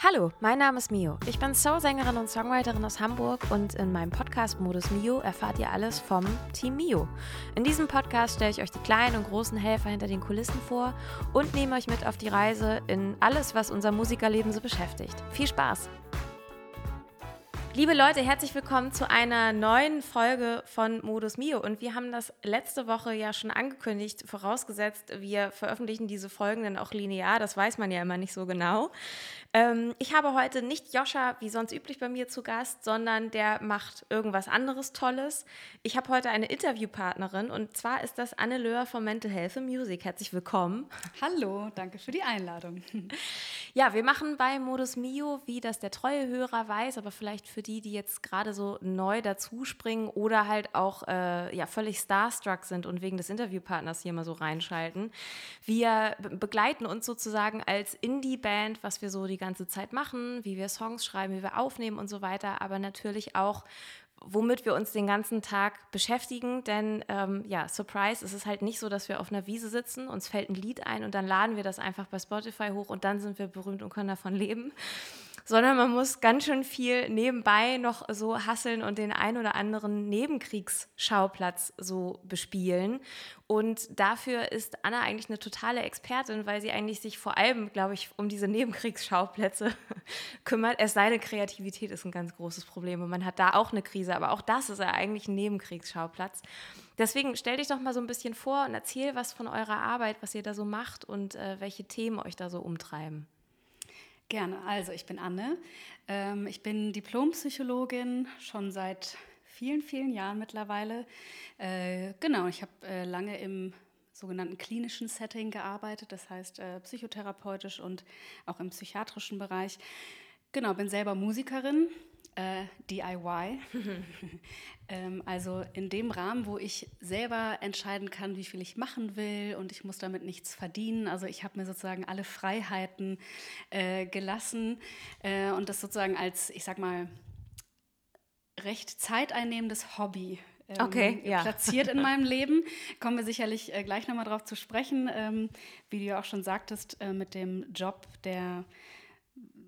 Hallo, mein Name ist Mio. Ich bin Soul-Sängerin und Songwriterin aus Hamburg und in meinem Podcast Modus Mio erfahrt ihr alles vom Team Mio. In diesem Podcast stelle ich euch die kleinen und großen Helfer hinter den Kulissen vor und nehme euch mit auf die Reise in alles, was unser Musikerleben so beschäftigt. Viel Spaß! Liebe Leute, herzlich willkommen zu einer neuen Folge von Modus Mio. Und wir haben das letzte Woche ja schon angekündigt, vorausgesetzt, wir veröffentlichen diese Folgen dann auch linear. Das weiß man ja immer nicht so genau. Ähm, ich habe heute nicht Joscha wie sonst üblich bei mir zu Gast, sondern der macht irgendwas anderes Tolles. Ich habe heute eine Interviewpartnerin und zwar ist das Anne Löhr von Mental Health and Music. Herzlich willkommen. Hallo, danke für die Einladung. Ja, wir machen bei Modus Mio, wie das der treue Hörer weiß, aber vielleicht für die, die jetzt gerade so neu dazuspringen oder halt auch äh, ja, völlig starstruck sind und wegen des Interviewpartners hier mal so reinschalten. Wir begleiten uns sozusagen als Indie-Band, was wir so die ganze Zeit machen, wie wir Songs schreiben, wie wir aufnehmen und so weiter, aber natürlich auch womit wir uns den ganzen Tag beschäftigen. Denn ähm, ja, Surprise, es ist halt nicht so, dass wir auf einer Wiese sitzen, uns fällt ein Lied ein und dann laden wir das einfach bei Spotify hoch und dann sind wir berühmt und können davon leben. Sondern man muss ganz schön viel nebenbei noch so hasseln und den ein oder anderen Nebenkriegsschauplatz so bespielen. Und dafür ist Anna eigentlich eine totale Expertin, weil sie eigentlich sich vor allem, glaube ich, um diese Nebenkriegsschauplätze kümmert. Es sei denn, Kreativität ist ein ganz großes Problem und man hat da auch eine Krise, aber auch das ist ja eigentlich ein Nebenkriegsschauplatz. Deswegen stell dich doch mal so ein bisschen vor und erzähl was von eurer Arbeit, was ihr da so macht und äh, welche Themen euch da so umtreiben. Gerne. Also, ich bin Anne. Ähm, ich bin Diplompsychologin schon seit vielen, vielen Jahren mittlerweile. Äh, genau, ich habe äh, lange im sogenannten klinischen Setting gearbeitet, das heißt äh, psychotherapeutisch und auch im psychiatrischen Bereich. Genau, bin selber Musikerin, äh, DIY. ähm, also in dem Rahmen, wo ich selber entscheiden kann, wie viel ich machen will und ich muss damit nichts verdienen. Also ich habe mir sozusagen alle Freiheiten äh, gelassen äh, und das sozusagen als, ich sag mal, recht zeiteinnehmendes Hobby ähm, okay, ja. platziert in meinem Leben. Kommen wir sicherlich äh, gleich nochmal drauf zu sprechen. Ähm, wie du ja auch schon sagtest, äh, mit dem Job der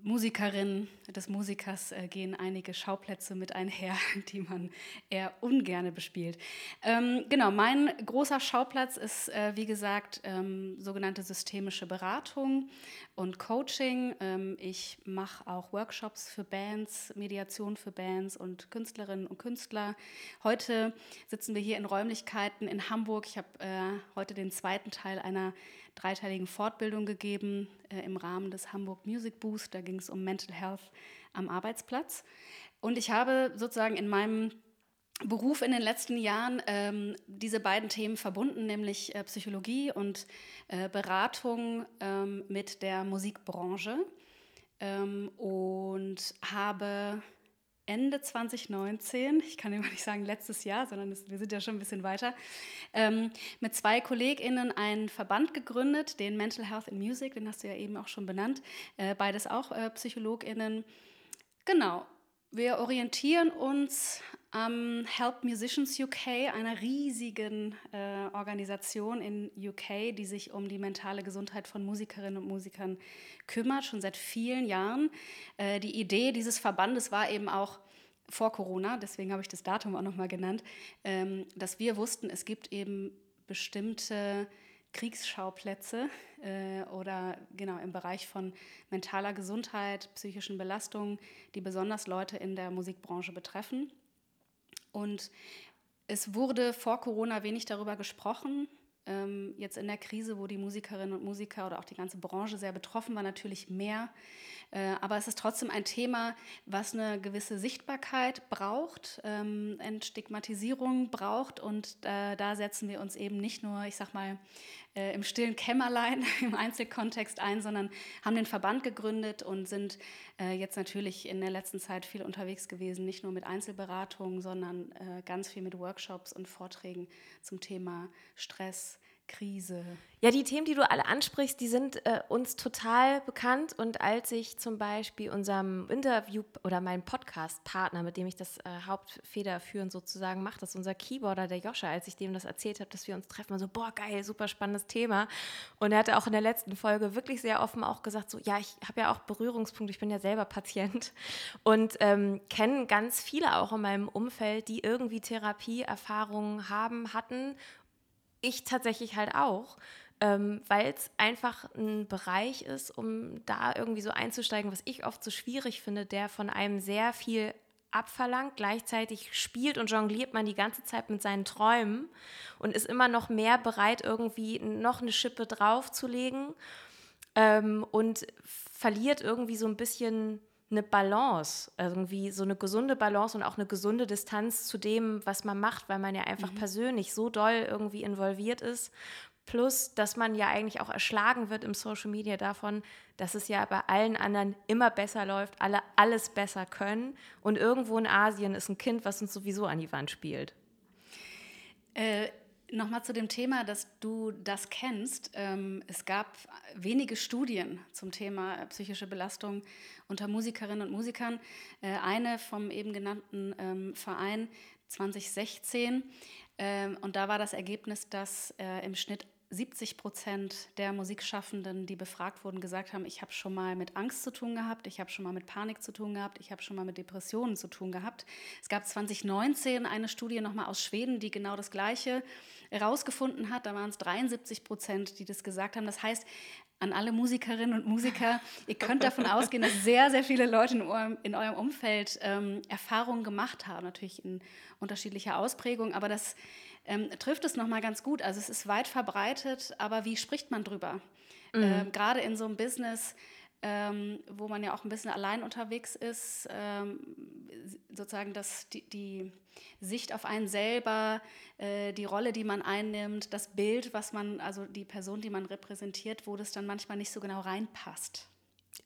Musikerin, des Musikers äh, gehen einige Schauplätze mit einher, die man eher ungerne bespielt. Ähm, genau, mein großer Schauplatz ist, äh, wie gesagt, ähm, sogenannte systemische Beratung und Coaching. Ähm, ich mache auch Workshops für Bands, Mediation für Bands und Künstlerinnen und Künstler. Heute sitzen wir hier in Räumlichkeiten in Hamburg. Ich habe äh, heute den zweiten Teil einer dreiteiligen Fortbildung gegeben äh, im Rahmen des Hamburg Music Boost. Da ging es um Mental Health am Arbeitsplatz. Und ich habe sozusagen in meinem Beruf in den letzten Jahren ähm, diese beiden Themen verbunden, nämlich äh, Psychologie und äh, Beratung ähm, mit der Musikbranche ähm, und habe Ende 2019, ich kann immer nicht sagen letztes Jahr, sondern wir sind ja schon ein bisschen weiter, ähm, mit zwei KollegInnen einen Verband gegründet, den Mental Health in Music, den hast du ja eben auch schon benannt, äh, beides auch äh, PsychologInnen. Genau, wir orientieren uns am Help Musicians UK, einer riesigen äh, Organisation in UK, die sich um die mentale Gesundheit von Musikerinnen und Musikern kümmert, schon seit vielen Jahren. Äh, die Idee dieses Verbandes war eben auch vor Corona, deswegen habe ich das Datum auch nochmal genannt, ähm, dass wir wussten, es gibt eben bestimmte Kriegsschauplätze äh, oder genau im Bereich von mentaler Gesundheit, psychischen Belastungen, die besonders Leute in der Musikbranche betreffen. Und es wurde vor Corona wenig darüber gesprochen. Ähm, jetzt in der Krise, wo die Musikerinnen und Musiker oder auch die ganze Branche sehr betroffen war, natürlich mehr. Äh, aber es ist trotzdem ein Thema, was eine gewisse Sichtbarkeit braucht, ähm, Entstigmatisierung braucht. Und äh, da setzen wir uns eben nicht nur, ich sag mal, äh, im stillen Kämmerlein im Einzelkontext ein, sondern haben den Verband gegründet und sind äh, jetzt natürlich in der letzten Zeit viel unterwegs gewesen, nicht nur mit Einzelberatungen, sondern äh, ganz viel mit Workshops und Vorträgen zum Thema Stress, Krise? Ja, die Themen, die du alle ansprichst, die sind äh, uns total bekannt. Und als ich zum Beispiel unserem Interview oder meinem Podcast-Partner, mit dem ich das äh, hauptfederführend sozusagen mache, das ist unser Keyboarder, der Joscha, als ich dem das erzählt habe, dass wir uns treffen, war so, boah, geil, super spannendes Thema. Und er hatte auch in der letzten Folge wirklich sehr offen auch gesagt, so, ja, ich habe ja auch Berührungspunkte, ich bin ja selber Patient und ähm, kenne ganz viele auch in meinem Umfeld, die irgendwie Therapieerfahrungen haben, hatten ich tatsächlich halt auch, ähm, weil es einfach ein Bereich ist, um da irgendwie so einzusteigen, was ich oft so schwierig finde, der von einem sehr viel abverlangt. Gleichzeitig spielt und jongliert man die ganze Zeit mit seinen Träumen und ist immer noch mehr bereit, irgendwie noch eine Schippe draufzulegen ähm, und verliert irgendwie so ein bisschen eine Balance, irgendwie so eine gesunde Balance und auch eine gesunde Distanz zu dem, was man macht, weil man ja einfach mhm. persönlich so doll irgendwie involviert ist. Plus, dass man ja eigentlich auch erschlagen wird im Social Media davon, dass es ja bei allen anderen immer besser läuft, alle alles besser können. Und irgendwo in Asien ist ein Kind, was uns sowieso an die Wand spielt. Äh, Nochmal zu dem Thema, dass du das kennst. Ähm, es gab wenige Studien zum Thema psychische Belastung unter Musikerinnen und Musikern. Äh, eine vom eben genannten ähm, Verein 2016. Ähm, und da war das Ergebnis, dass äh, im Schnitt 70 Prozent der Musikschaffenden, die befragt wurden, gesagt haben, ich habe schon mal mit Angst zu tun gehabt, ich habe schon mal mit Panik zu tun gehabt, ich habe schon mal mit Depressionen zu tun gehabt. Es gab 2019 eine Studie nochmal aus Schweden, die genau das Gleiche herausgefunden hat. Da waren es 73 Prozent, die das gesagt haben. Das heißt, an alle Musikerinnen und Musiker, ihr könnt davon ausgehen, dass sehr, sehr viele Leute in eurem, in eurem Umfeld ähm, Erfahrungen gemacht haben, natürlich in unterschiedlicher Ausprägung, aber das ähm, trifft es nochmal ganz gut. Also es ist weit verbreitet, aber wie spricht man drüber? Mhm. Ähm, Gerade in so einem Business, ähm, wo man ja auch ein bisschen allein unterwegs ist, ähm, sozusagen das, die, die, Sicht auf einen selber, äh, die Rolle, die man einnimmt, das Bild, was man, also die Person, die man repräsentiert, wo das dann manchmal nicht so genau reinpasst.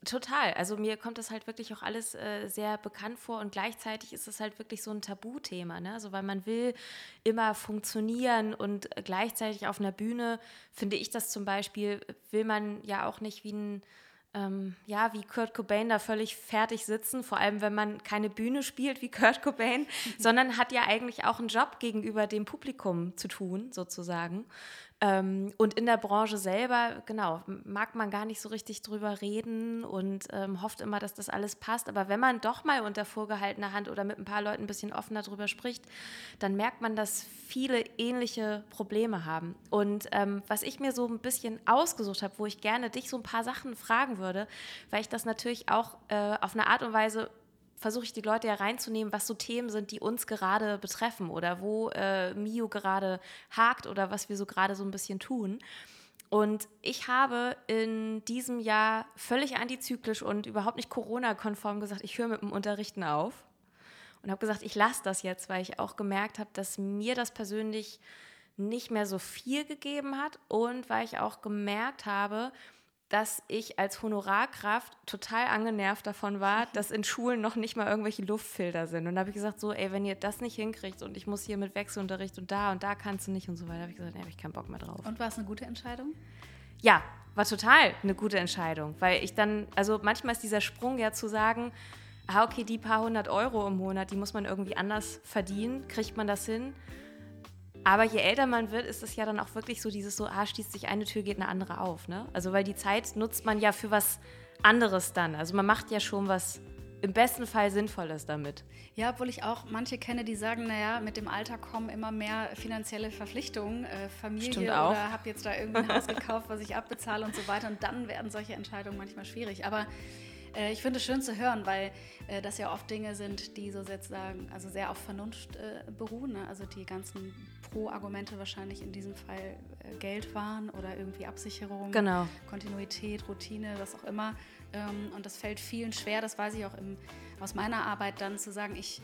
Total. Also mir kommt das halt wirklich auch alles äh, sehr bekannt vor und gleichzeitig ist es halt wirklich so ein Tabuthema, ne? Also weil man will immer funktionieren und gleichzeitig auf einer Bühne finde ich das zum Beispiel will man ja auch nicht wie ein ähm, ja, wie Kurt Cobain da völlig fertig sitzen, vor allem wenn man keine Bühne spielt wie Kurt Cobain, sondern hat ja eigentlich auch einen Job gegenüber dem Publikum zu tun, sozusagen. Ähm, und in der Branche selber, genau, mag man gar nicht so richtig drüber reden und ähm, hofft immer, dass das alles passt. Aber wenn man doch mal unter vorgehaltener Hand oder mit ein paar Leuten ein bisschen offener drüber spricht, dann merkt man, dass viele ähnliche Probleme haben. Und ähm, was ich mir so ein bisschen ausgesucht habe, wo ich gerne dich so ein paar Sachen fragen würde, weil ich das natürlich auch äh, auf eine Art und Weise versuche ich die Leute ja reinzunehmen, was so Themen sind, die uns gerade betreffen oder wo äh, Mio gerade hakt oder was wir so gerade so ein bisschen tun. Und ich habe in diesem Jahr völlig antizyklisch und überhaupt nicht Corona-konform gesagt, ich höre mit dem Unterrichten auf. Und habe gesagt, ich lasse das jetzt, weil ich auch gemerkt habe, dass mir das persönlich nicht mehr so viel gegeben hat und weil ich auch gemerkt habe, dass ich als Honorarkraft total angenervt davon war, dass in Schulen noch nicht mal irgendwelche Luftfilter sind. Und da habe ich gesagt, so, ey, wenn ihr das nicht hinkriegt und ich muss hier mit Wechselunterricht und da und da kannst du nicht und so weiter, habe ich gesagt, nee, habe ich keinen Bock mehr drauf. Und war es eine gute Entscheidung? Ja, war total eine gute Entscheidung, weil ich dann, also manchmal ist dieser Sprung ja zu sagen, ah, okay, die paar hundert Euro im Monat, die muss man irgendwie anders verdienen, kriegt man das hin? Aber je älter man wird, ist es ja dann auch wirklich so dieses so, ah, schließt sich eine Tür, geht eine andere auf. Ne? Also weil die Zeit nutzt man ja für was anderes dann. Also man macht ja schon was im besten Fall Sinnvolles damit. Ja, obwohl ich auch manche kenne, die sagen, naja, mit dem Alter kommen immer mehr finanzielle Verpflichtungen, äh, Familie oder habe jetzt da irgendwie ein Haus gekauft, was ich abbezahle und so weiter. Und dann werden solche Entscheidungen manchmal schwierig. Aber äh, ich finde es schön zu hören, weil äh, das ja oft Dinge sind, die so sozusagen also sehr auf Vernunft äh, beruhen. Ne? Also die ganzen Pro-Argumente wahrscheinlich in diesem Fall äh, Geld waren oder irgendwie Absicherung, genau. Kontinuität, Routine, was auch immer. Ähm, und das fällt vielen schwer, das weiß ich auch im, aus meiner Arbeit dann zu sagen, ich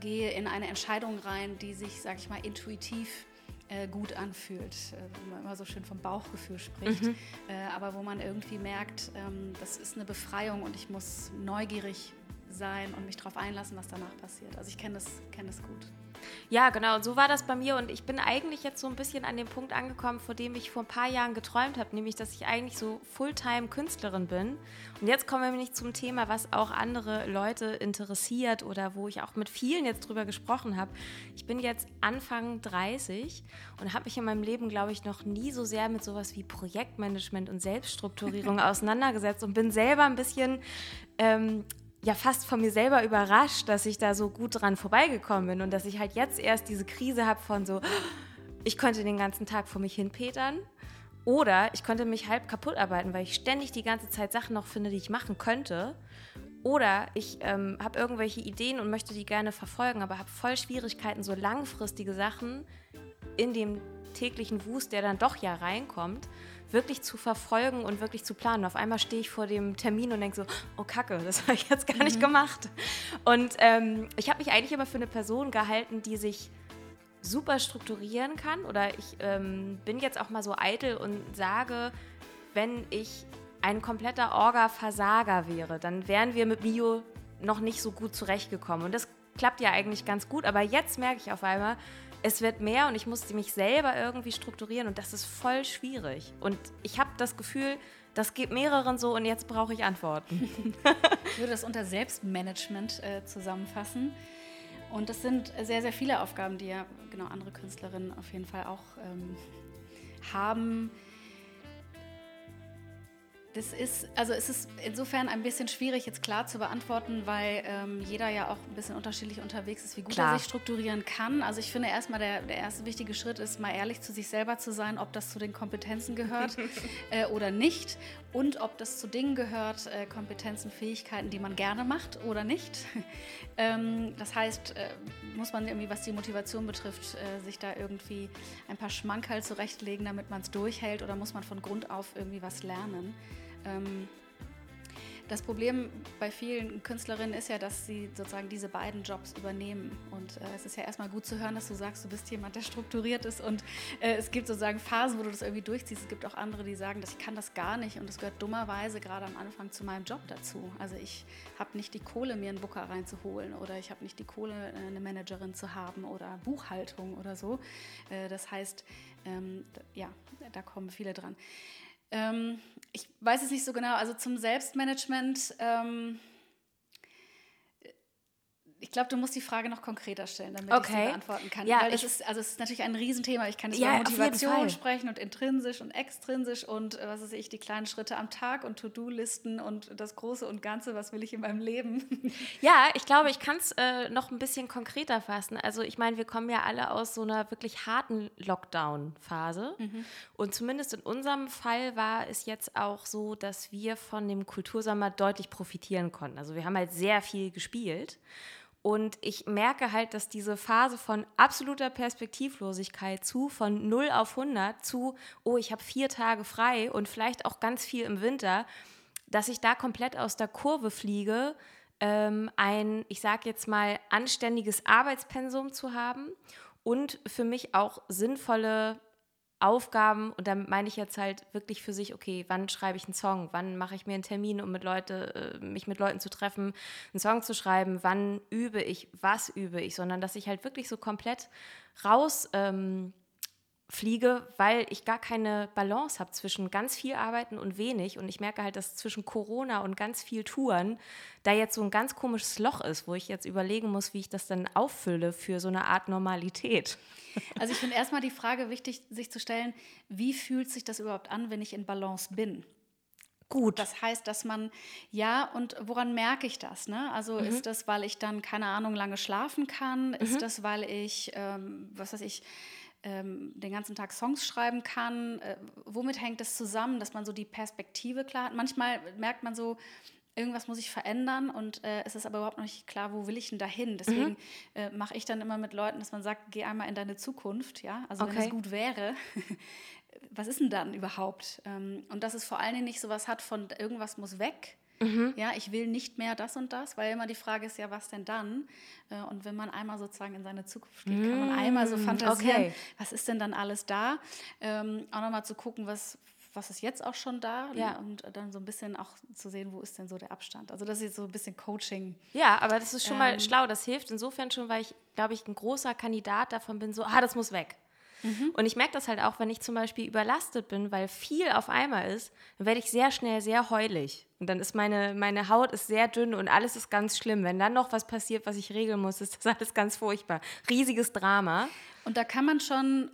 gehe in eine Entscheidung rein, die sich, sage ich mal, intuitiv äh, gut anfühlt, äh, wo man immer so schön vom Bauchgefühl spricht, mhm. äh, aber wo man irgendwie merkt, ähm, das ist eine Befreiung und ich muss neugierig sein und mich darauf einlassen, was danach passiert. Also ich kenne das, kenn das gut. Ja, genau. Und so war das bei mir. Und ich bin eigentlich jetzt so ein bisschen an dem Punkt angekommen, vor dem ich vor ein paar Jahren geträumt habe, nämlich, dass ich eigentlich so Fulltime-Künstlerin bin. Und jetzt kommen wir nämlich zum Thema, was auch andere Leute interessiert oder wo ich auch mit vielen jetzt drüber gesprochen habe. Ich bin jetzt Anfang 30 und habe mich in meinem Leben, glaube ich, noch nie so sehr mit sowas wie Projektmanagement und Selbststrukturierung auseinandergesetzt und bin selber ein bisschen ähm, ja fast von mir selber überrascht, dass ich da so gut dran vorbeigekommen bin und dass ich halt jetzt erst diese Krise habe von so, ich konnte den ganzen Tag vor mich hinpetern oder ich konnte mich halb kaputt arbeiten, weil ich ständig die ganze Zeit Sachen noch finde, die ich machen könnte. Oder ich ähm, habe irgendwelche Ideen und möchte die gerne verfolgen, aber habe voll Schwierigkeiten, so langfristige Sachen in dem täglichen Wust, der dann doch ja reinkommt, wirklich zu verfolgen und wirklich zu planen. Auf einmal stehe ich vor dem Termin und denke so, oh Kacke, das habe ich jetzt gar nicht mhm. gemacht. Und ähm, ich habe mich eigentlich immer für eine Person gehalten, die sich super strukturieren kann. Oder ich ähm, bin jetzt auch mal so eitel und sage, wenn ich ein kompletter Orga-Versager wäre, dann wären wir mit Bio noch nicht so gut zurechtgekommen. Und das klappt ja eigentlich ganz gut. Aber jetzt merke ich auf einmal, es wird mehr und ich musste mich selber irgendwie strukturieren und das ist voll schwierig. Und ich habe das Gefühl, das geht mehreren so und jetzt brauche ich Antworten. ich würde das unter Selbstmanagement äh, zusammenfassen. Und das sind sehr, sehr viele Aufgaben, die ja genau andere Künstlerinnen auf jeden Fall auch ähm, haben das ist, also es ist insofern ein bisschen schwierig jetzt klar zu beantworten, weil ähm, jeder ja auch ein bisschen unterschiedlich unterwegs ist, wie gut klar. er sich strukturieren kann. Also ich finde erstmal der, der erste wichtige Schritt ist, mal ehrlich zu sich selber zu sein, ob das zu den Kompetenzen gehört äh, oder nicht und ob das zu Dingen gehört, äh, Kompetenzen, Fähigkeiten, die man gerne macht oder nicht. ähm, das heißt, äh, muss man irgendwie, was die Motivation betrifft, äh, sich da irgendwie ein paar Schmankerl zurechtlegen, damit man es durchhält oder muss man von Grund auf irgendwie was lernen? Ähm, das Problem bei vielen Künstlerinnen ist ja, dass sie sozusagen diese beiden Jobs übernehmen. Und äh, es ist ja erstmal gut zu hören, dass du sagst, du bist jemand, der strukturiert ist. Und äh, es gibt sozusagen Phasen, wo du das irgendwie durchziehst. Es gibt auch andere, die sagen, dass ich kann das gar nicht. Und das gehört dummerweise gerade am Anfang zu meinem Job dazu. Also ich habe nicht die Kohle, mir einen Booker reinzuholen. Oder ich habe nicht die Kohle, äh, eine Managerin zu haben oder Buchhaltung oder so. Äh, das heißt, ähm, ja, da kommen viele dran. Ähm, ich weiß es nicht so genau. Also zum Selbstmanagement. Ähm, ich glaube, du musst die Frage noch konkreter stellen, damit okay. ich sie beantworten kann. Ja, Weil das ist, also es ist natürlich ein Riesenthema. Ich kann nicht ja, über Motivation sprechen und intrinsisch und extrinsisch und äh, was weiß ich, die kleinen Schritte am Tag und To-Do-Listen und das Große und Ganze, was will ich in meinem Leben. Ja, ich glaube, ich kann es äh, noch ein bisschen konkreter fassen. Also ich meine, wir kommen ja alle aus so einer wirklich harten Lockdown-Phase. Mhm. Und zumindest in unserem Fall war es jetzt auch so, dass wir von dem Kultursommer deutlich profitieren konnten. Also wir haben halt sehr viel gespielt. Und ich merke halt, dass diese Phase von absoluter Perspektivlosigkeit zu, von 0 auf 100 zu, oh, ich habe vier Tage frei und vielleicht auch ganz viel im Winter, dass ich da komplett aus der Kurve fliege, ähm, ein, ich sage jetzt mal, anständiges Arbeitspensum zu haben und für mich auch sinnvolle Aufgaben, und damit meine ich jetzt halt wirklich für sich, okay, wann schreibe ich einen Song, wann mache ich mir einen Termin, um mit Leute, äh, mich mit Leuten zu treffen, einen Song zu schreiben, wann übe ich, was übe ich, sondern dass ich halt wirklich so komplett raus ähm, fliege, weil ich gar keine Balance habe zwischen ganz viel Arbeiten und wenig. Und ich merke halt, dass zwischen Corona und ganz viel Touren da jetzt so ein ganz komisches Loch ist, wo ich jetzt überlegen muss, wie ich das dann auffülle für so eine Art Normalität. Also ich finde erstmal die Frage wichtig, sich zu stellen, wie fühlt sich das überhaupt an, wenn ich in Balance bin? Gut. Das heißt, dass man, ja, und woran merke ich das? Ne? Also mhm. ist das, weil ich dann, keine Ahnung, lange schlafen kann? Mhm. Ist das, weil ich, ähm, was weiß ich, ähm, den ganzen Tag Songs schreiben kann? Äh, womit hängt das zusammen, dass man so die Perspektive klar hat? Manchmal merkt man so, irgendwas muss ich verändern und äh, es ist aber überhaupt noch nicht klar, wo will ich denn dahin. Deswegen mhm. äh, mache ich dann immer mit Leuten, dass man sagt, geh einmal in deine Zukunft, ja. Also okay. wenn es gut wäre, was ist denn dann überhaupt? Ähm, und dass es vor allen Dingen nicht so was hat von irgendwas muss weg. Mhm. Ja, ich will nicht mehr das und das, weil immer die Frage ist ja, was denn dann? Äh, und wenn man einmal sozusagen in seine Zukunft geht, kann man einmal so mm, fantasieren, okay. was ist denn dann alles da? Ähm, auch nochmal zu gucken, was was ist jetzt auch schon da Ja. und dann so ein bisschen auch zu sehen, wo ist denn so der Abstand. Also das ist jetzt so ein bisschen Coaching. Ja, aber das ist schon mal Ähm. schlau. Das hilft insofern schon, weil ich, glaube ich, ein großer Kandidat davon bin, so, ah, das muss weg. Mhm. Und ich merke das halt auch, wenn ich zum Beispiel überlastet bin, weil viel auf einmal ist, dann werde ich sehr schnell sehr heulig. Und dann ist meine, meine Haut ist sehr dünn und alles ist ganz schlimm. Wenn dann noch was passiert, was ich regeln muss, ist das alles ganz furchtbar. Riesiges Drama. Und da kann man schon,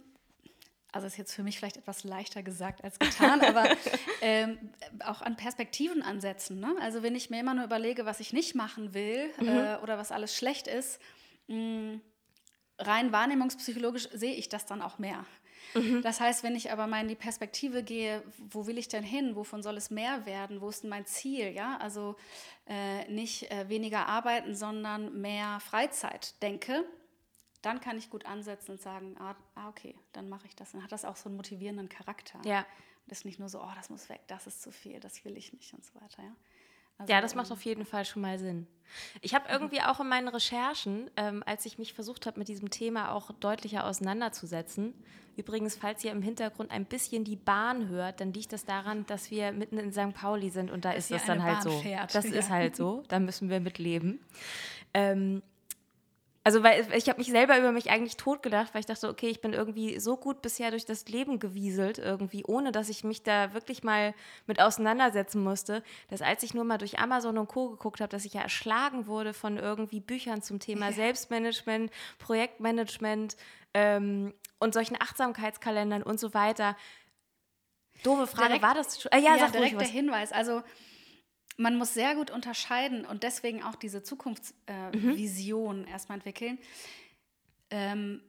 also ist jetzt für mich vielleicht etwas leichter gesagt als getan, aber ähm, auch an Perspektiven ansetzen. Ne? Also wenn ich mir immer nur überlege, was ich nicht machen will äh, oder was alles schlecht ist, mh, rein wahrnehmungspsychologisch sehe ich das dann auch mehr. Das heißt, wenn ich aber mal in die Perspektive gehe, wo will ich denn hin? Wovon soll es mehr werden? Wo ist denn mein Ziel? Ja, also äh, nicht äh, weniger arbeiten, sondern mehr Freizeit denke, dann kann ich gut ansetzen und sagen, ah, ah okay, dann mache ich das. Dann hat das auch so einen motivierenden Charakter. Ja. Das ist nicht nur so, oh, das muss weg, das ist zu viel, das will ich nicht und so weiter. Ja, also, Ja, das macht ähm, auf jeden Fall schon mal Sinn. Ich habe irgendwie auch in meinen Recherchen, ähm, als ich mich versucht habe, mit diesem Thema auch deutlicher auseinanderzusetzen, übrigens, falls ihr im Hintergrund ein bisschen die Bahn hört, dann liegt das daran, dass wir mitten in St. Pauli sind und da Dass ist das dann halt Bahn so. fährt, Das ja. ist halt so, da müssen wir mit leben. Ähm, also, weil ich habe mich selber über mich eigentlich totgedacht, weil ich dachte, okay, ich bin irgendwie so gut bisher durch das Leben gewieselt, irgendwie, ohne dass ich mich da wirklich mal mit auseinandersetzen musste, dass als ich nur mal durch Amazon und Co. geguckt habe, dass ich ja erschlagen wurde von irgendwie Büchern zum Thema Selbstmanagement, Projektmanagement ähm, und solchen Achtsamkeitskalendern und so weiter. Doofe Frage, Direkt- war das schon? Äh, ja, ja, sag direkt der. Hinweis. Also man muss sehr gut unterscheiden und deswegen auch diese Zukunftsvision äh, Mhm. Erstmal entwickeln. Ähm,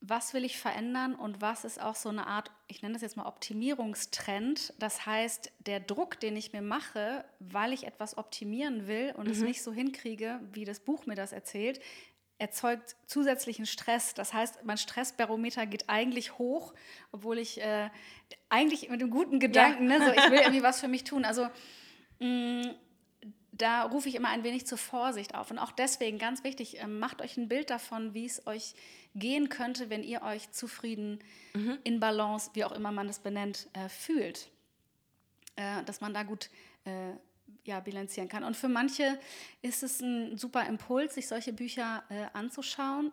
was will ich verändern und was ist auch so eine Art, ich nenne das jetzt mal Optimierungstrend. Das heißt, der Druck, den ich mir mache, weil ich etwas optimieren will und Mhm. es nicht so hinkriege, wie das Buch mir das erzählt, erzeugt zusätzlichen Stress. Das heißt, mein Stressbarometer geht eigentlich hoch, obwohl ich äh, eigentlich mit dem guten Gedanken, ne, so, ich will irgendwie was für mich tun. Also da rufe ich immer ein wenig zur Vorsicht auf. Und auch deswegen ganz wichtig, ähm, macht euch ein Bild davon, wie es euch gehen könnte, wenn ihr euch zufrieden, in Balance, wie auch immer man das benennt, äh, fühlt. Äh, dass man da gut äh, ja, bilanzieren kann. Und für manche ist es ein super Impuls, sich solche Bücher äh, anzuschauen.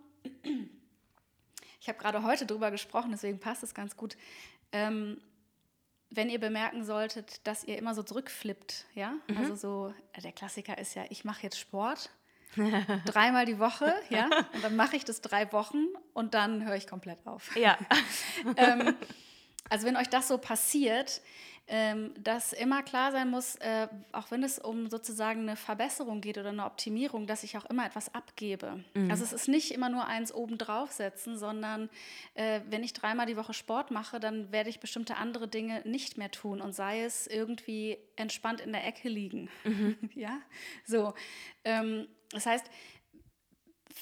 Ich habe gerade heute drüber gesprochen, deswegen passt es ganz gut. Ähm, wenn ihr bemerken solltet, dass ihr immer so zurückflippt, ja, also so, äh, der Klassiker ist ja, ich mache jetzt Sport dreimal die Woche, ja, und dann mache ich das drei Wochen und dann höre ich komplett auf. Ja. ähm, also wenn euch das so passiert, ähm, dass immer klar sein muss, äh, auch wenn es um sozusagen eine Verbesserung geht oder eine Optimierung, dass ich auch immer etwas abgebe. Also es ist nicht immer nur eins oben draufsetzen, sondern äh, wenn ich dreimal die Woche Sport mache, dann werde ich bestimmte andere Dinge nicht mehr tun und sei es irgendwie entspannt in der Ecke liegen. ja, so. Ähm, das heißt,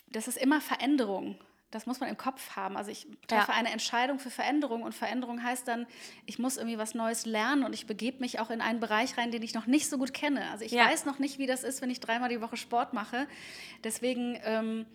das ist immer Veränderung. Das muss man im Kopf haben. Also ich treffe Ja. eine Entscheidung für Veränderung und Veränderung heißt dann, ich muss irgendwie was Neues lernen und ich begebe mich auch in einen Bereich rein, den ich noch nicht so gut kenne. Also ich Ja. weiß noch nicht, wie das ist, wenn ich dreimal die Woche Sport mache. Deswegen ähm,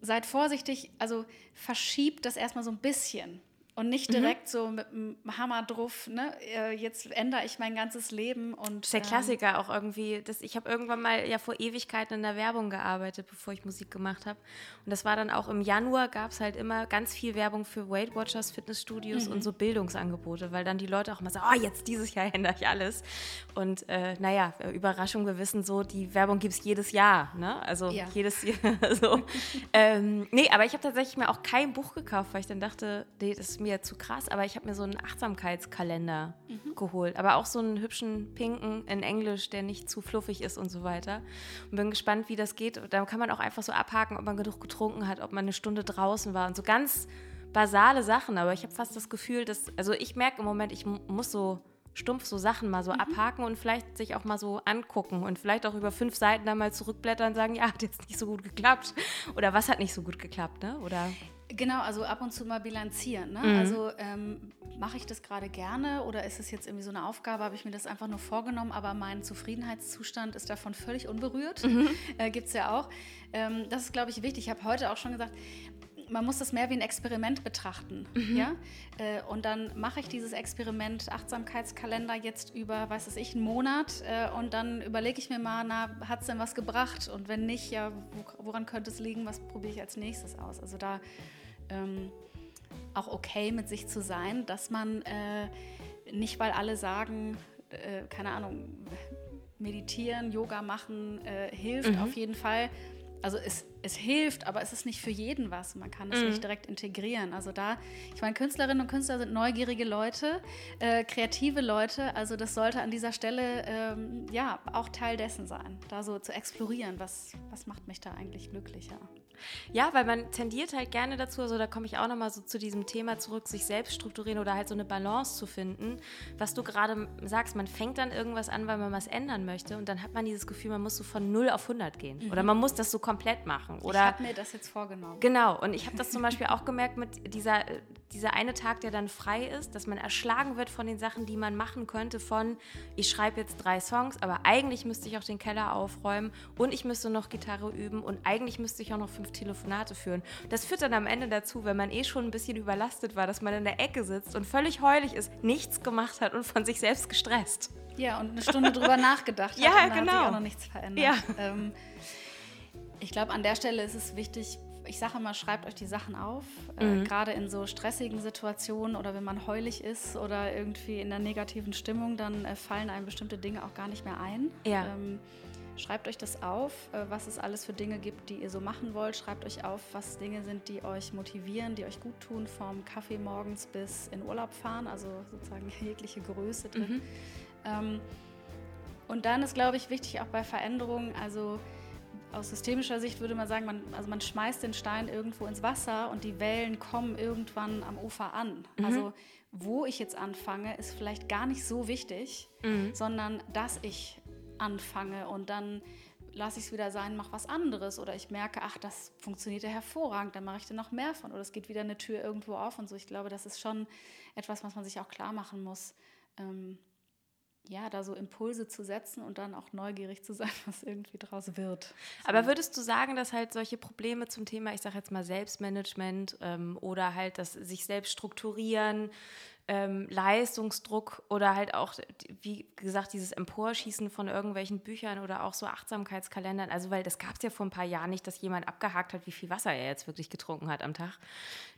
seid vorsichtig, also verschiebt das erstmal so ein bisschen. Und nicht Mhm. direkt so mit dem Hammer drauf, ne? äh, jetzt ändere ich mein ganzes Leben und Das ist der ähm, Klassiker auch irgendwie. Das, ich habe irgendwann mal ja vor Ewigkeiten in der Werbung gearbeitet, bevor ich Musik gemacht habe. Und das war dann auch im Januar, gab es halt immer ganz viel Werbung für Weight Watchers, Fitnessstudios und so Bildungsangebote, weil dann die Leute auch mal sagen, oh, jetzt dieses Jahr ändere ich alles. Und äh, naja, äh, Überraschung, wir wissen so, die Werbung gibt es jedes Jahr. Ne? Also Ja. jedes Jahr. so. ähm, nee, aber ich habe tatsächlich mir auch kein Buch gekauft, weil ich dann dachte, nee, das ist mir zu krass. Aber ich habe mir so einen Achtsamkeitskalender geholt. Aber auch so einen hübschen pinken in Englisch, der nicht zu fluffig ist und so weiter. Und bin gespannt, wie das geht. Da kann man auch einfach so abhaken, ob man genug getrunken hat, ob man eine Stunde draußen war und so ganz basale Sachen. Aber ich habe fast das Gefühl, dass, also ich merke im Moment, ich mu- muss so stumpf so Sachen mal so abhaken und vielleicht sich auch mal so angucken und vielleicht auch über fünf Seiten dann mal zurückblättern und sagen, ja, hat jetzt nicht so gut geklappt. Oder was hat nicht so gut geklappt, ne? Oder Genau, also ab und zu mal bilanzieren. Ne? Mhm. Also ähm, mache ich das gerade gerne oder ist es jetzt irgendwie so eine Aufgabe, habe ich mir das einfach nur vorgenommen, aber mein Zufriedenheitszustand ist davon völlig unberührt. Mhm. Äh, Gibt es ja auch. Ähm, das ist, glaube ich, wichtig. Ich habe heute auch schon gesagt, man muss das mehr wie ein Experiment betrachten. Mhm. Ja? Äh, und dann mache ich dieses Experiment Achtsamkeitskalender jetzt über, weiß es ich, einen Monat äh, und dann überlege ich mir mal, na, hat es denn was gebracht? Und wenn nicht, ja, woran könnte es liegen? Was probiere ich als nächstes aus? Also da ähm, auch okay mit sich zu sein, dass man äh, nicht, weil alle sagen, äh, keine Ahnung, meditieren, Yoga machen äh, hilft mhm. auf jeden Fall. Also es es hilft, aber es ist nicht für jeden was. Man kann es mhm. nicht direkt integrieren. Also da, ich meine, Künstlerinnen und Künstler sind neugierige Leute, äh, kreative Leute. Also das sollte an dieser Stelle ähm, ja auch Teil dessen sein, da so zu explorieren, was, was macht mich da eigentlich glücklicher. Ja, weil man tendiert halt gerne dazu, also da komme ich auch nochmal so zu diesem Thema zurück, sich selbst strukturieren oder halt so eine Balance zu finden. Was du gerade sagst, man fängt dann irgendwas an, weil man was ändern möchte und dann hat man dieses Gefühl, man muss so von 0 auf 100 gehen mhm. oder man muss das so komplett machen. Oder, ich habe mir das jetzt vorgenommen. Genau, und ich habe das zum Beispiel auch gemerkt mit dieser, dieser eine Tag, der dann frei ist, dass man erschlagen wird von den Sachen, die man machen könnte, von ich schreibe jetzt drei Songs, aber eigentlich müsste ich auch den Keller aufräumen und ich müsste noch Gitarre üben und eigentlich müsste ich auch noch fünf Telefonate führen. Das führt dann am Ende dazu, wenn man eh schon ein bisschen überlastet war, dass man in der Ecke sitzt und völlig heulig ist, nichts gemacht hat und von sich selbst gestresst. Ja, und eine Stunde drüber nachgedacht hat. Ja, und genau. hat sich auch noch nichts verändert. Ja. Ähm, ich glaube, an der Stelle ist es wichtig, ich sage immer, schreibt euch die Sachen auf. Äh, mhm. Äh, Gerade in so stressigen Situationen oder wenn man heulig ist oder irgendwie in der negativen Stimmung, dann äh, fallen einem bestimmte Dinge auch gar nicht mehr ein. Ja. Ähm, Schreibt euch das auf, äh, was es alles für Dinge gibt, die ihr so machen wollt. Schreibt euch auf, was Dinge sind, die euch motivieren, die euch gut tun, vom Kaffee morgens bis in Urlaub fahren, also sozusagen jegliche Größe drin. Mhm. Ähm, und dann ist, glaube ich, wichtig auch bei Veränderungen, also aus systemischer Sicht würde man sagen, man, also man schmeißt den Stein irgendwo ins Wasser und die Wellen kommen irgendwann am Ufer an. Mhm. Also wo ich jetzt anfange, ist vielleicht gar nicht so wichtig, mhm. sondern dass ich anfange und dann lasse ich es wieder sein, mache was anderes oder ich merke, ach, das funktioniert ja hervorragend, dann mache ich da noch mehr von oder es geht wieder eine Tür irgendwo auf und so. Ich glaube, das ist schon etwas, was man sich auch klar machen muss. Ähm, ja, da so Impulse zu setzen und dann auch neugierig zu sein, was irgendwie draus wird. Aber würdest du sagen, dass halt solche Probleme zum Thema, ich sage jetzt mal Selbstmanagement ähm, oder halt das sich selbst strukturieren, ähm, Leistungsdruck oder halt auch, wie gesagt, dieses Emporschießen von irgendwelchen Büchern oder auch so Achtsamkeitskalendern. Also, weil das gab es ja vor ein paar Jahren nicht, dass jemand abgehakt hat, wie viel Wasser er jetzt wirklich getrunken hat am Tag.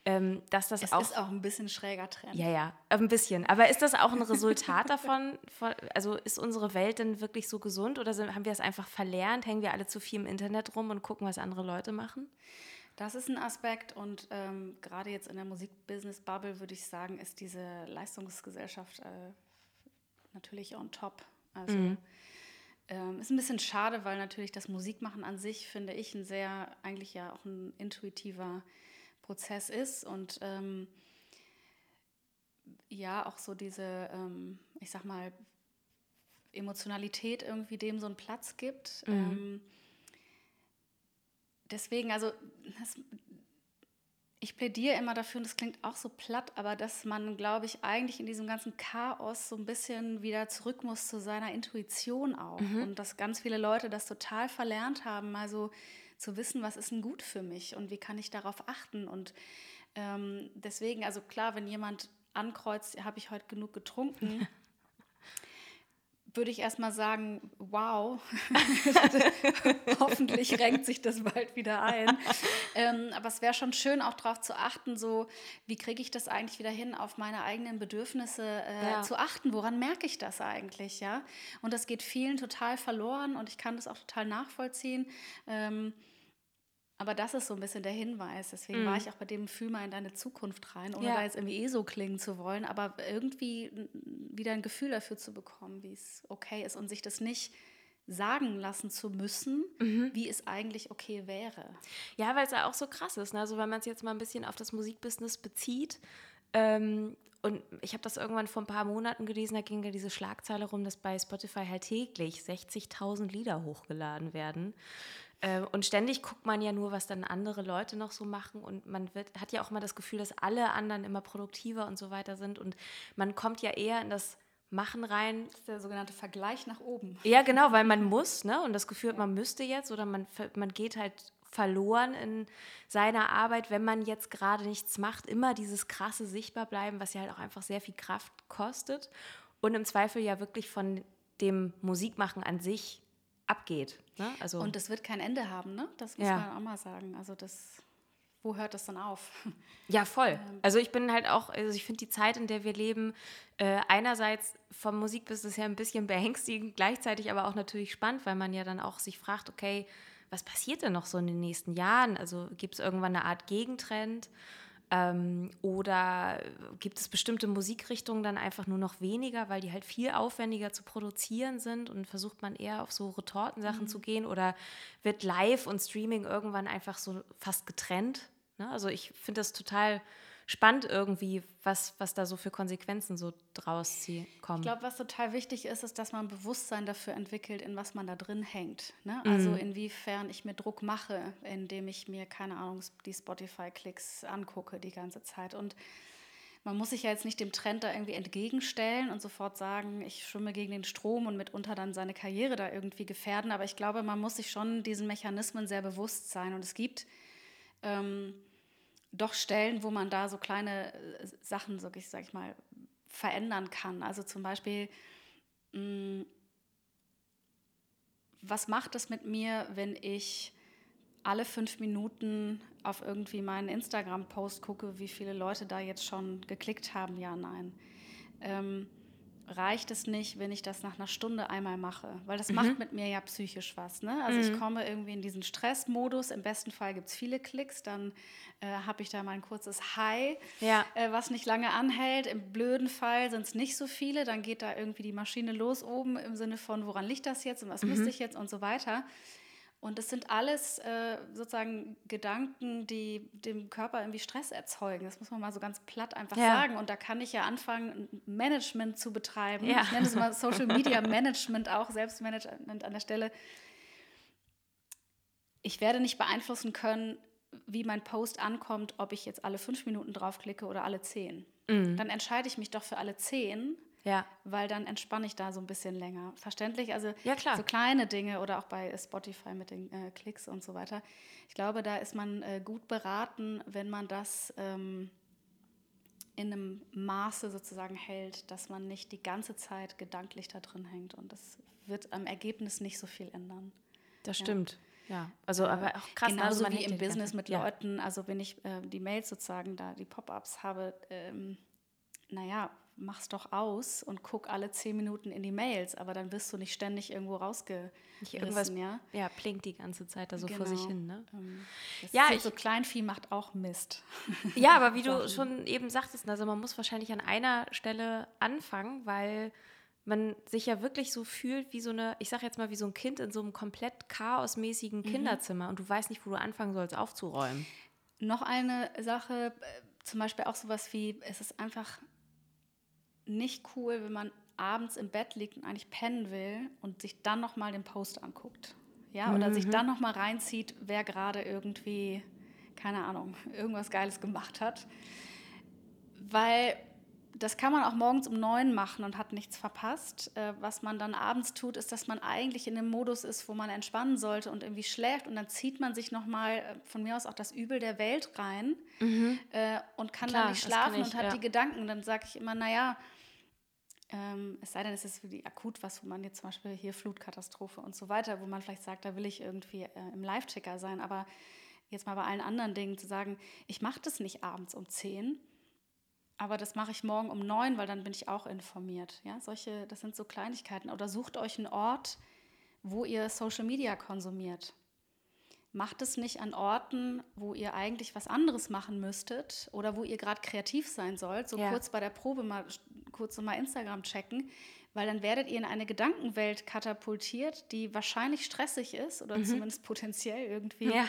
Ähm, dass das es auch, ist auch ein bisschen schräger Trend. Ja, ja, ein bisschen. Aber ist das auch ein Resultat davon? Von, also, ist unsere Welt denn wirklich so gesund oder sind, haben wir es einfach verlernt? Hängen wir alle zu viel im Internet rum und gucken, was andere Leute machen? Das ist ein Aspekt und ähm, gerade jetzt in der Musikbusiness-Bubble würde ich sagen, ist diese Leistungsgesellschaft äh, natürlich on top. Also mhm. ähm, ist ein bisschen schade, weil natürlich das Musikmachen an sich, finde ich, ein sehr, eigentlich ja auch ein intuitiver Prozess ist und ähm, ja, auch so diese, ähm, ich sag mal, Emotionalität irgendwie dem so einen Platz gibt. Mhm ähm, deswegen, also das, ich plädiere immer dafür, und das klingt auch so platt, aber dass man, glaube ich, eigentlich in diesem ganzen Chaos so ein bisschen wieder zurück muss zu seiner Intuition auch. Mhm. Und dass ganz viele Leute das total verlernt haben, also zu wissen, was ist denn gut für mich und wie kann ich darauf achten. Und ähm, deswegen, also klar, wenn jemand ankreuzt, habe ich heute genug getrunken, würde ich erstmal sagen, wow, hoffentlich renkt sich das bald wieder ein. Ähm, aber es wäre schon schön, auch darauf zu achten, so wie kriege ich das eigentlich wieder hin, auf meine eigenen Bedürfnisse äh, ja. zu achten. Woran merke ich das eigentlich, ja? Und das geht vielen total verloren und ich kann das auch total nachvollziehen. Ähm, aber das ist so ein bisschen der Hinweis. Deswegen mm. war ich auch bei dem Fühl mal in deine Zukunft rein, ohne ja. da jetzt irgendwie eh so klingen zu wollen, aber irgendwie wieder ein Gefühl dafür zu bekommen, wie es okay ist und sich das nicht sagen lassen zu müssen, mhm. wie es eigentlich okay wäre. Ja, weil es ja auch so krass ist. Ne? Also wenn man es jetzt mal ein bisschen auf das Musikbusiness bezieht, ähm, und ich habe das irgendwann vor ein paar Monaten gelesen, da ging ja diese Schlagzeile rum, dass bei Spotify halt täglich 60.000 Lieder hochgeladen werden. Äh, und ständig guckt man ja nur, was dann andere Leute noch so machen und man wird, hat ja auch immer das Gefühl, dass alle anderen immer produktiver und so weiter sind und man kommt ja eher in das Machen rein. Das ist der sogenannte Vergleich nach oben. Ja, genau, weil man muss ne? und das Gefühl hat, man müsste jetzt oder man, man geht halt verloren in seiner Arbeit, wenn man jetzt gerade nichts macht, immer dieses krasse Sichtbarbleiben, was ja halt auch einfach sehr viel Kraft kostet und im Zweifel ja wirklich von dem Musikmachen an sich abgeht. Ne? Also, und das wird kein Ende haben, ne? Das muss ja. man auch mal sagen. Also das, wo hört das dann auf? Ja, voll. Ähm. Also ich bin halt auch, also ich finde die Zeit, in der wir leben, äh, einerseits vom Musikbusiness her ein bisschen beängstigend, gleichzeitig aber auch natürlich spannend, weil man ja dann auch sich fragt, okay, was passiert denn noch so in den nächsten Jahren? Also gibt es irgendwann eine Art Gegentrend? Ähm, oder gibt es bestimmte Musikrichtungen dann einfach nur noch weniger, weil die halt viel aufwendiger zu produzieren sind und versucht man eher auf so Retortensachen mhm. zu gehen? Oder wird Live und Streaming irgendwann einfach so fast getrennt? Ne? Also ich finde das total spannend irgendwie, was, was da so für Konsequenzen so draus kommen. Ich glaube, was total wichtig ist, ist, dass man Bewusstsein dafür entwickelt, in was man da drin hängt. Ne? Also mhm. inwiefern ich mir Druck mache, indem ich mir, keine Ahnung, die Spotify-Klicks angucke die ganze Zeit. Und man muss sich ja jetzt nicht dem Trend da irgendwie entgegenstellen und sofort sagen, ich schwimme gegen den Strom und mitunter dann seine Karriere da irgendwie gefährden. Aber ich glaube, man muss sich schon diesen Mechanismen sehr bewusst sein. Und es gibt ähm, doch Stellen, wo man da so kleine äh, Sachen, so ich sag ich mal, verändern kann. Also zum Beispiel, mh, mm, was macht es mit mir, wenn ich alle fünf Minuten auf irgendwie meinen Instagram-Post gucke, wie viele Leute da jetzt schon geklickt haben, ja, nein. Ähm, reicht es nicht, wenn ich das nach einer Stunde einmal mache, weil das mhm. macht mit mir ja psychisch was. Ne? Also mhm. ich komme irgendwie in diesen Stressmodus. Im besten Fall gibt es viele Klicks, dann äh, habe ich da mal ein kurzes High, ja. äh, was nicht lange anhält. Im blöden Fall sind es nicht so viele, dann geht da irgendwie die Maschine los oben im Sinne von, woran liegt das jetzt und was mhm. müsste ich jetzt und so weiter. Und das sind alles äh, sozusagen Gedanken, die dem Körper irgendwie Stress erzeugen. Das muss man mal so ganz platt einfach ja. sagen. Und da kann ich ja anfangen, Management zu betreiben. Ja. Ich nenne es mal Social Media Management, auch Selbstmanagement an der Stelle. Ich werde nicht beeinflussen können, wie mein Post ankommt, ob ich jetzt alle fünf Minuten draufklicke oder alle zehn. Mhm. Dann entscheide ich mich doch für alle zehn ja. Weil dann entspanne ich da so ein bisschen länger. Verständlich? Also ja, so kleine Dinge oder auch bei Spotify mit den äh, Klicks und so weiter. Ich glaube, da ist man äh, gut beraten, wenn man das ähm, in einem Maße sozusagen hält, dass man nicht die ganze Zeit gedanklich da drin hängt. Und das wird am Ergebnis nicht so viel ändern. Das stimmt. Ja, also äh, aber auch krass. Ne? Genauso also wie im Business mit ja. Leuten, also wenn ich äh, die Mails sozusagen da, die Pop-ups habe, ähm, naja, mach's doch aus und guck alle zehn Minuten in die Mails, aber dann wirst du nicht ständig irgendwo rausgerissen, irgendwas, ja? Ja, blinkt die ganze Zeit da so genau. vor sich genau. hin, ne? Ähm, ja, ich, so Kleinvieh macht auch Mist. Ja, aber wie du schon eben sagtest, also man muss wahrscheinlich an einer Stelle anfangen, weil man sich ja wirklich so fühlt wie so eine, ich sag jetzt mal, wie so ein Kind in so einem komplett chaosmäßigen mhm. Kinderzimmer und du weißt nicht, wo du anfangen sollst aufzuräumen. Noch eine Sache, äh, zum Beispiel auch sowas wie, es ist einfach nicht cool, wenn man abends im Bett liegt und eigentlich pennen will und sich dann noch mal den Post anguckt. Ja, oder mhm. sich dann noch mal reinzieht, wer gerade irgendwie keine Ahnung, irgendwas geiles gemacht hat. Weil das kann man auch morgens um neun machen und hat nichts verpasst. Äh, was man dann abends tut, ist, dass man eigentlich in einem Modus ist, wo man entspannen sollte und irgendwie schläft und dann zieht man sich nochmal äh, von mir aus auch das Übel der Welt rein mhm. äh, und kann Klar, dann nicht schlafen ich, und hat ja. die Gedanken. Dann sage ich immer, naja, ähm, es sei denn, es ist für die akut was, wo man jetzt zum Beispiel hier Flutkatastrophe und so weiter, wo man vielleicht sagt, da will ich irgendwie äh, im Live-Ticker sein. Aber jetzt mal bei allen anderen Dingen zu sagen, ich mache das nicht abends um 10, aber das mache ich morgen um 9, weil dann bin ich auch informiert. Ja, solche, das sind so Kleinigkeiten. Oder sucht euch einen Ort, wo ihr Social Media konsumiert macht es nicht an Orten, wo ihr eigentlich was anderes machen müsstet oder wo ihr gerade kreativ sein sollt, so ja. kurz bei der Probe mal kurz mal Instagram checken, weil dann werdet ihr in eine Gedankenwelt katapultiert, die wahrscheinlich stressig ist oder mhm. zumindest potenziell irgendwie. Ja.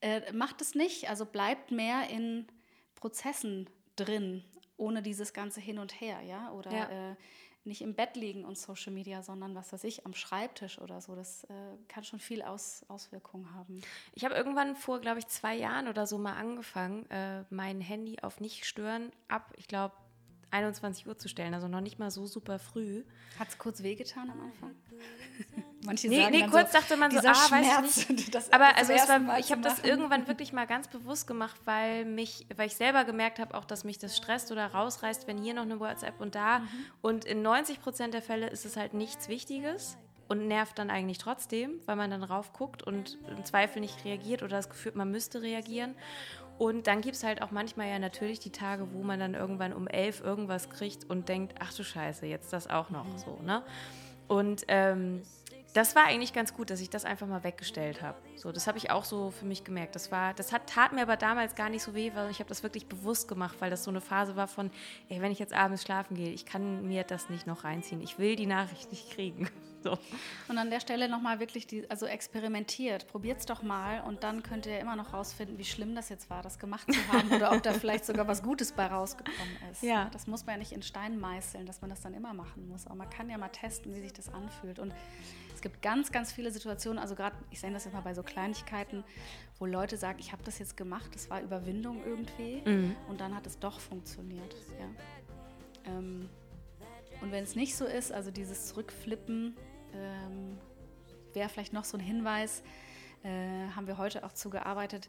Äh, macht es nicht, also bleibt mehr in Prozessen drin, ohne dieses ganze Hin und Her, ja, oder ja. Äh, nicht im Bett liegen und Social Media, sondern was weiß ich, am Schreibtisch oder so. Das äh, kann schon viel Aus, Auswirkungen haben. Ich habe irgendwann vor, glaube ich, zwei Jahren oder so mal angefangen, äh, mein Handy auf nicht stören ab, ich glaube, 21 Uhr zu stellen, also noch nicht mal so super früh. Hat es kurz wehgetan am Anfang? Manche nee, sagen nee, kurz so, dachte man so, ah, Schmerz, weiß ich nicht. das- Aber das also war, ich habe das irgendwann wirklich mal ganz bewusst gemacht, weil mich, weil ich selber gemerkt habe, auch, dass mich das stresst oder rausreißt, wenn hier noch eine WhatsApp und da. Mhm. Und in 90 Prozent der Fälle ist es halt nichts Wichtiges und nervt dann eigentlich trotzdem, weil man dann raufguckt und im Zweifel nicht reagiert oder das Gefühl, man müsste reagieren. Und dann gibt es halt auch manchmal ja natürlich die Tage, wo man dann irgendwann um elf irgendwas kriegt und denkt, ach du Scheiße, jetzt das auch noch so, ne? Und ähm, das war eigentlich ganz gut, dass ich das einfach mal weggestellt habe. So, das habe ich auch so für mich gemerkt. Das war, das hat, tat mir aber damals gar nicht so weh, weil ich habe das wirklich bewusst gemacht, weil das so eine Phase war von, ey, wenn ich jetzt abends schlafen gehe, ich kann mir das nicht noch reinziehen. Ich will die Nachricht nicht kriegen. So. Und an der Stelle nochmal wirklich, die, also experimentiert, probiert es doch mal und dann könnt ihr immer noch rausfinden, wie schlimm das jetzt war, das gemacht zu haben oder ob da vielleicht sogar was Gutes bei rausgekommen ist. Ja. Das muss man ja nicht in Stein meißeln, dass man das dann immer machen muss. Aber man kann ja mal testen, wie sich das anfühlt. Und es gibt ganz, ganz viele Situationen, also gerade, ich sehe das jetzt mal bei so Kleinigkeiten, wo Leute sagen, ich habe das jetzt gemacht, das war Überwindung irgendwie und dann hat es doch funktioniert. Ja. Ähm, und wenn es nicht so ist, also dieses Zurückflippen, ähm, wäre vielleicht noch so ein Hinweis, äh, haben wir heute auch zugearbeitet,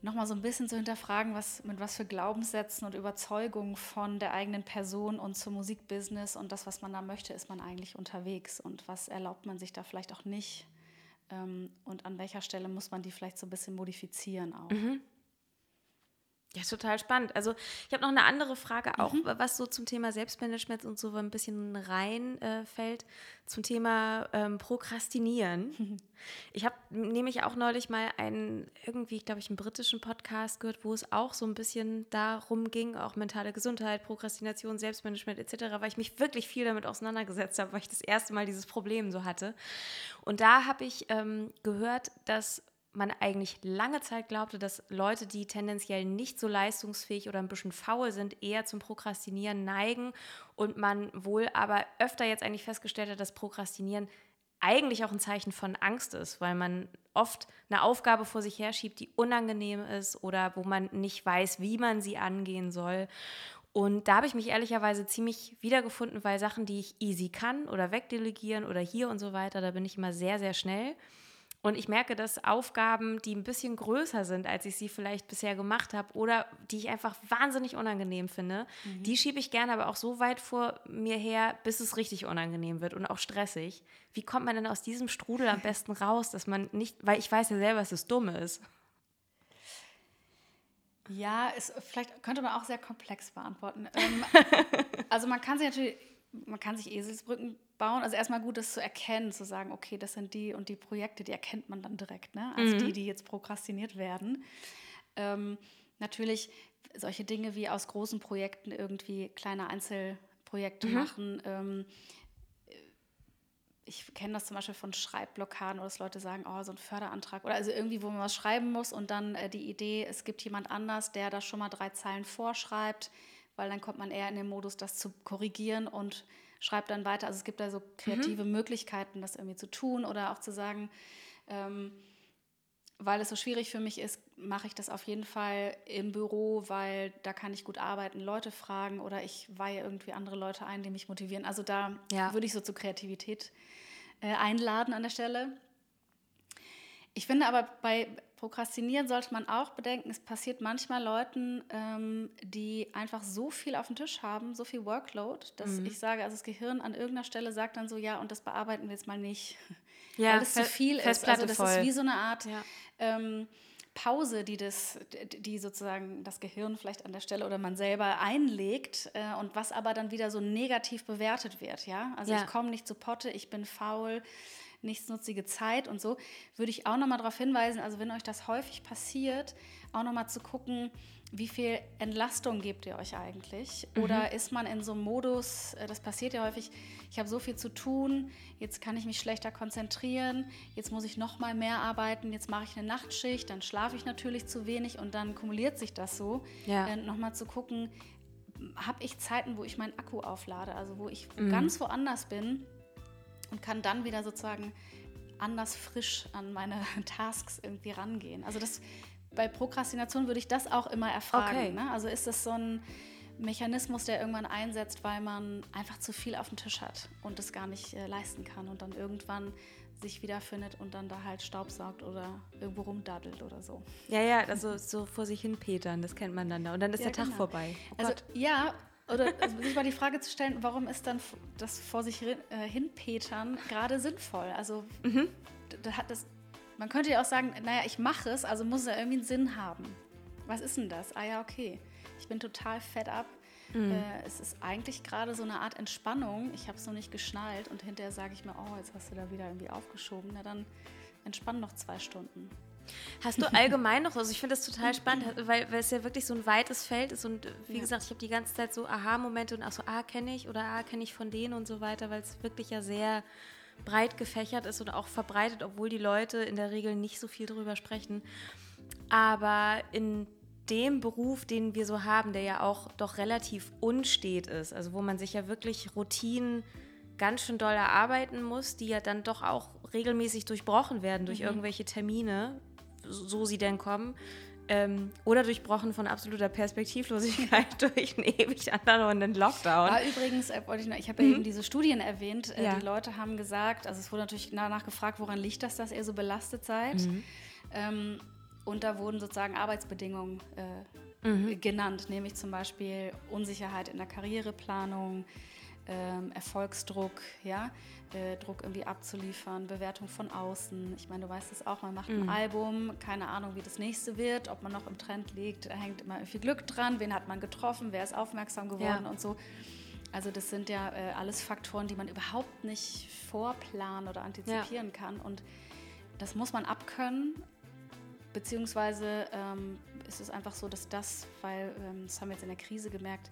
nochmal so ein bisschen zu hinterfragen, was, mit was für Glaubenssätzen und Überzeugungen von der eigenen Person und zum Musikbusiness und das, was man da möchte, ist man eigentlich unterwegs und was erlaubt man sich da vielleicht auch nicht ähm, und an welcher Stelle muss man die vielleicht so ein bisschen modifizieren auch. Ja, ist total spannend. Also ich habe noch eine andere Frage auch, was so zum Thema Selbstmanagement und so ein bisschen reinfällt, äh, fällt, zum Thema ähm, Prokrastinieren. Ich habe nämlich auch neulich mal einen, irgendwie, glaube ich, einen britischen Podcast gehört, wo es auch so ein bisschen darum ging, auch mentale Gesundheit, Prokrastination, Selbstmanagement etc., weil ich mich wirklich viel damit auseinandergesetzt habe, weil ich das erste Mal dieses Problem so hatte. Und da habe ich ähm, gehört, dass man eigentlich lange Zeit glaubte, dass Leute, die tendenziell nicht so leistungsfähig oder ein bisschen faul sind, eher zum Prokrastinieren neigen und man wohl aber öfter jetzt eigentlich festgestellt hat, dass Prokrastinieren eigentlich auch ein Zeichen von Angst ist, weil man oft eine Aufgabe vor sich herschiebt, die unangenehm ist oder wo man nicht weiß, wie man sie angehen soll. Und da habe ich mich ehrlicherweise ziemlich wiedergefunden, weil Sachen, die ich easy kann oder wegdelegieren oder hier und so weiter, da bin ich immer sehr, sehr schnell. Und ich merke, dass Aufgaben, die ein bisschen größer sind, als ich sie vielleicht bisher gemacht habe oder die ich einfach wahnsinnig unangenehm finde, die schiebe ich gerne aber auch so weit vor mir her, bis es richtig unangenehm wird und auch stressig. Wie kommt man denn aus diesem Strudel am besten raus, dass man nicht, weil ich weiß ja selber, dass es dumm ist. Ja, ist, vielleicht könnte man auch sehr komplex beantworten. Ähm, also man kann sich natürlich, man kann sich Eselsbrücken bauen. Also erstmal gut, das zu erkennen, zu sagen, okay, das sind die und die Projekte, die erkennt man dann direkt, ne? Also die, die jetzt prokrastiniert werden. Ähm, natürlich solche Dinge wie aus großen Projekten irgendwie kleine Einzelprojekte machen. Ähm, ich kenne das zum Beispiel von Schreibblockaden oder dass Leute sagen, oh, so ein Förderantrag oder also irgendwie, wo man was schreiben muss und dann äh, die Idee, es gibt jemand anders, der da schon mal drei Zeilen vorschreibt, weil dann kommt man eher in den Modus, das zu korrigieren und schreibt dann weiter. Also es gibt da so kreative Möglichkeiten, das irgendwie zu tun oder auch zu sagen, ähm, weil es so schwierig für mich ist, mache ich das auf jeden Fall im Büro, weil da kann ich gut arbeiten, Leute fragen oder ich weihe irgendwie andere Leute ein, die mich motivieren. Also da Ja. würde ich so zur Kreativität äh, einladen an der Stelle. Ich finde aber bei Prokrastinieren sollte man auch bedenken, es passiert manchmal Leuten, ähm, die einfach so viel auf dem Tisch haben, so viel Workload, dass ich sage, also das Gehirn an irgendeiner Stelle sagt dann so, ja, und das bearbeiten wir jetzt mal nicht. Ja, weil es zu viel ist. Also das voll. ist wie so eine Art Ja. ähm, Pause, die, das, die sozusagen das Gehirn vielleicht an der Stelle oder man selber einlegt äh, und was aber dann wieder so negativ bewertet wird. Ja? Also Ja. ich komme nicht zu Potte, ich bin faul, nichtsnutzige Zeit und so, würde ich auch nochmal darauf hinweisen, also wenn euch das häufig passiert, auch nochmal zu gucken, wie viel Entlastung gebt ihr euch eigentlich? Oder ist man in so einem Modus, äh, das passiert ja häufig, ich habe so viel zu tun, jetzt kann ich mich schlechter konzentrieren, jetzt muss ich noch mal mehr arbeiten, jetzt mache ich eine Nachtschicht, dann schlafe ich natürlich zu wenig und dann kumuliert sich das so. Ja. Äh, nochmal zu gucken, habe ich Zeiten, wo ich meinen Akku auflade, also wo ich ganz woanders bin und kann dann wieder sozusagen anders frisch an meine Tasks irgendwie rangehen. Also das bei Prokrastination würde ich das auch immer erfragen. Okay. Ne? Also ist das so ein Mechanismus, der irgendwann einsetzt, weil man einfach zu viel auf dem Tisch hat und es gar nicht äh, leisten kann und dann irgendwann sich wiederfindet und dann da halt Staub saugt oder irgendwo rumdaddelt oder so. Ja, ja, also so vor sich hin petern, das kennt man dann da. Und dann ist ja, der genau. Tag vorbei. Oh also ja, oder also, sich mal die Frage zu stellen, warum ist dann das vor sich hin, äh, hinpetern gerade sinnvoll? Also mhm. da hat das, man könnte ja auch sagen, naja, ich mache es, also muss es ja irgendwie einen Sinn haben. Was ist denn das? Ah ja, okay. Ich bin total fett ab. Mhm. Äh, es ist eigentlich gerade so eine Art Entspannung. Ich habe es noch nicht geschnallt und hinterher sage ich mir, oh, jetzt hast du da wieder irgendwie aufgeschoben. Na dann entspann noch zwei Stunden. Hast du allgemein noch, also ich finde das total spannend, weil, weil es ja wirklich so ein weites Feld ist und wie ja. gesagt, ich habe die ganze Zeit so Aha-Momente und auch so, ah, kenne ich oder ah, kenne ich von denen und so weiter, weil es wirklich ja sehr breit gefächert ist und auch verbreitet, obwohl die Leute in der Regel nicht so viel darüber sprechen. Aber in dem Beruf, den wir so haben, der ja auch doch relativ unstet ist, also wo man sich ja wirklich Routinen ganz schön doll erarbeiten muss, die ja dann doch auch regelmäßig durchbrochen werden durch mhm. irgendwelche Termine, so sie denn kommen. Ähm, oder durchbrochen von absoluter Perspektivlosigkeit durch einen ewig andauernden Lockdown. Ja, übrigens, äh, ich, ich habe ja mhm. eben diese Studien erwähnt. Äh, ja. Die Leute haben gesagt, also es wurde natürlich danach gefragt, woran liegt das, dass ihr so belastet seid. Mhm. Ähm, und da wurden sozusagen Arbeitsbedingungen äh, mhm. genannt, nämlich zum Beispiel Unsicherheit in der Karriereplanung, ähm, Erfolgsdruck, ja, äh, Druck irgendwie abzuliefern, Bewertung von außen. Ich meine, du weißt es auch, man macht mhm. ein Album, keine Ahnung, wie das nächste wird, ob man noch im Trend liegt, da hängt immer viel Glück dran, wen hat man getroffen, wer ist aufmerksam geworden ja. und so. Also das sind ja äh, alles Faktoren, die man überhaupt nicht vorplanen oder antizipieren ja. kann und das muss man abkönnen Beziehungsweise ähm, ist es einfach so, dass das, weil ähm, das haben wir jetzt in der Krise gemerkt,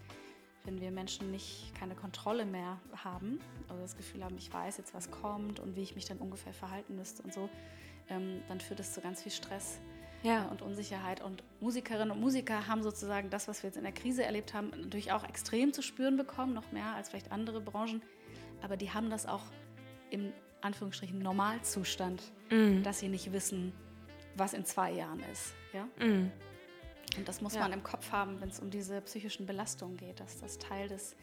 wenn wir Menschen nicht keine Kontrolle mehr haben oder das Gefühl haben, ich weiß jetzt, was kommt und wie ich mich dann ungefähr verhalten müsste und so, ähm, dann führt es zu ganz viel Stress ja. äh, und Unsicherheit. Und Musikerinnen und Musiker haben sozusagen das, was wir jetzt in der Krise erlebt haben, natürlich auch extrem zu spüren bekommen, noch mehr als vielleicht andere Branchen. Aber die haben das auch im Anführungsstrichen Normalzustand, mhm. dass sie nicht wissen, was in zwei Jahren ist. Ja? Mm. Und das muss ja. man im Kopf haben, wenn es um diese psychischen Belastungen geht, dass das Teil des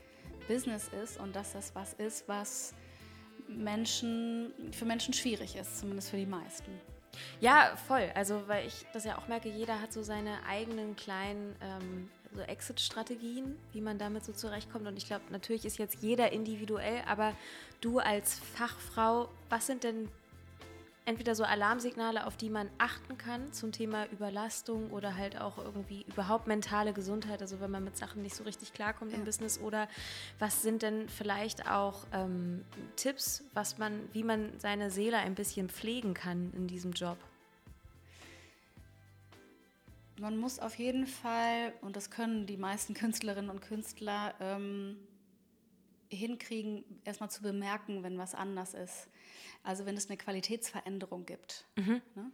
Business ist und dass das was ist, was Menschen, für Menschen schwierig ist, zumindest für die meisten. Ja, voll. Also, weil ich das ja auch merke, jeder hat so seine eigenen kleinen ähm, so Exit-Strategien, wie man damit so zurechtkommt. Und ich glaube, natürlich ist jetzt jeder individuell, aber du als Fachfrau, was sind denn entweder so Alarmsignale, auf die man achten kann zum Thema Überlastung oder halt auch irgendwie überhaupt mentale Gesundheit, also wenn man mit Sachen nicht so richtig klarkommt ja. im Business oder was sind denn vielleicht auch ähm, Tipps, was man, wie man seine Seele ein bisschen pflegen kann in diesem Job? Man muss auf jeden Fall, und das können die meisten Künstlerinnen und Künstler, ähm, hinkriegen, erstmal zu bemerken, wenn was anders ist. Also wenn es eine Qualitätsveränderung gibt. Mhm. Ne?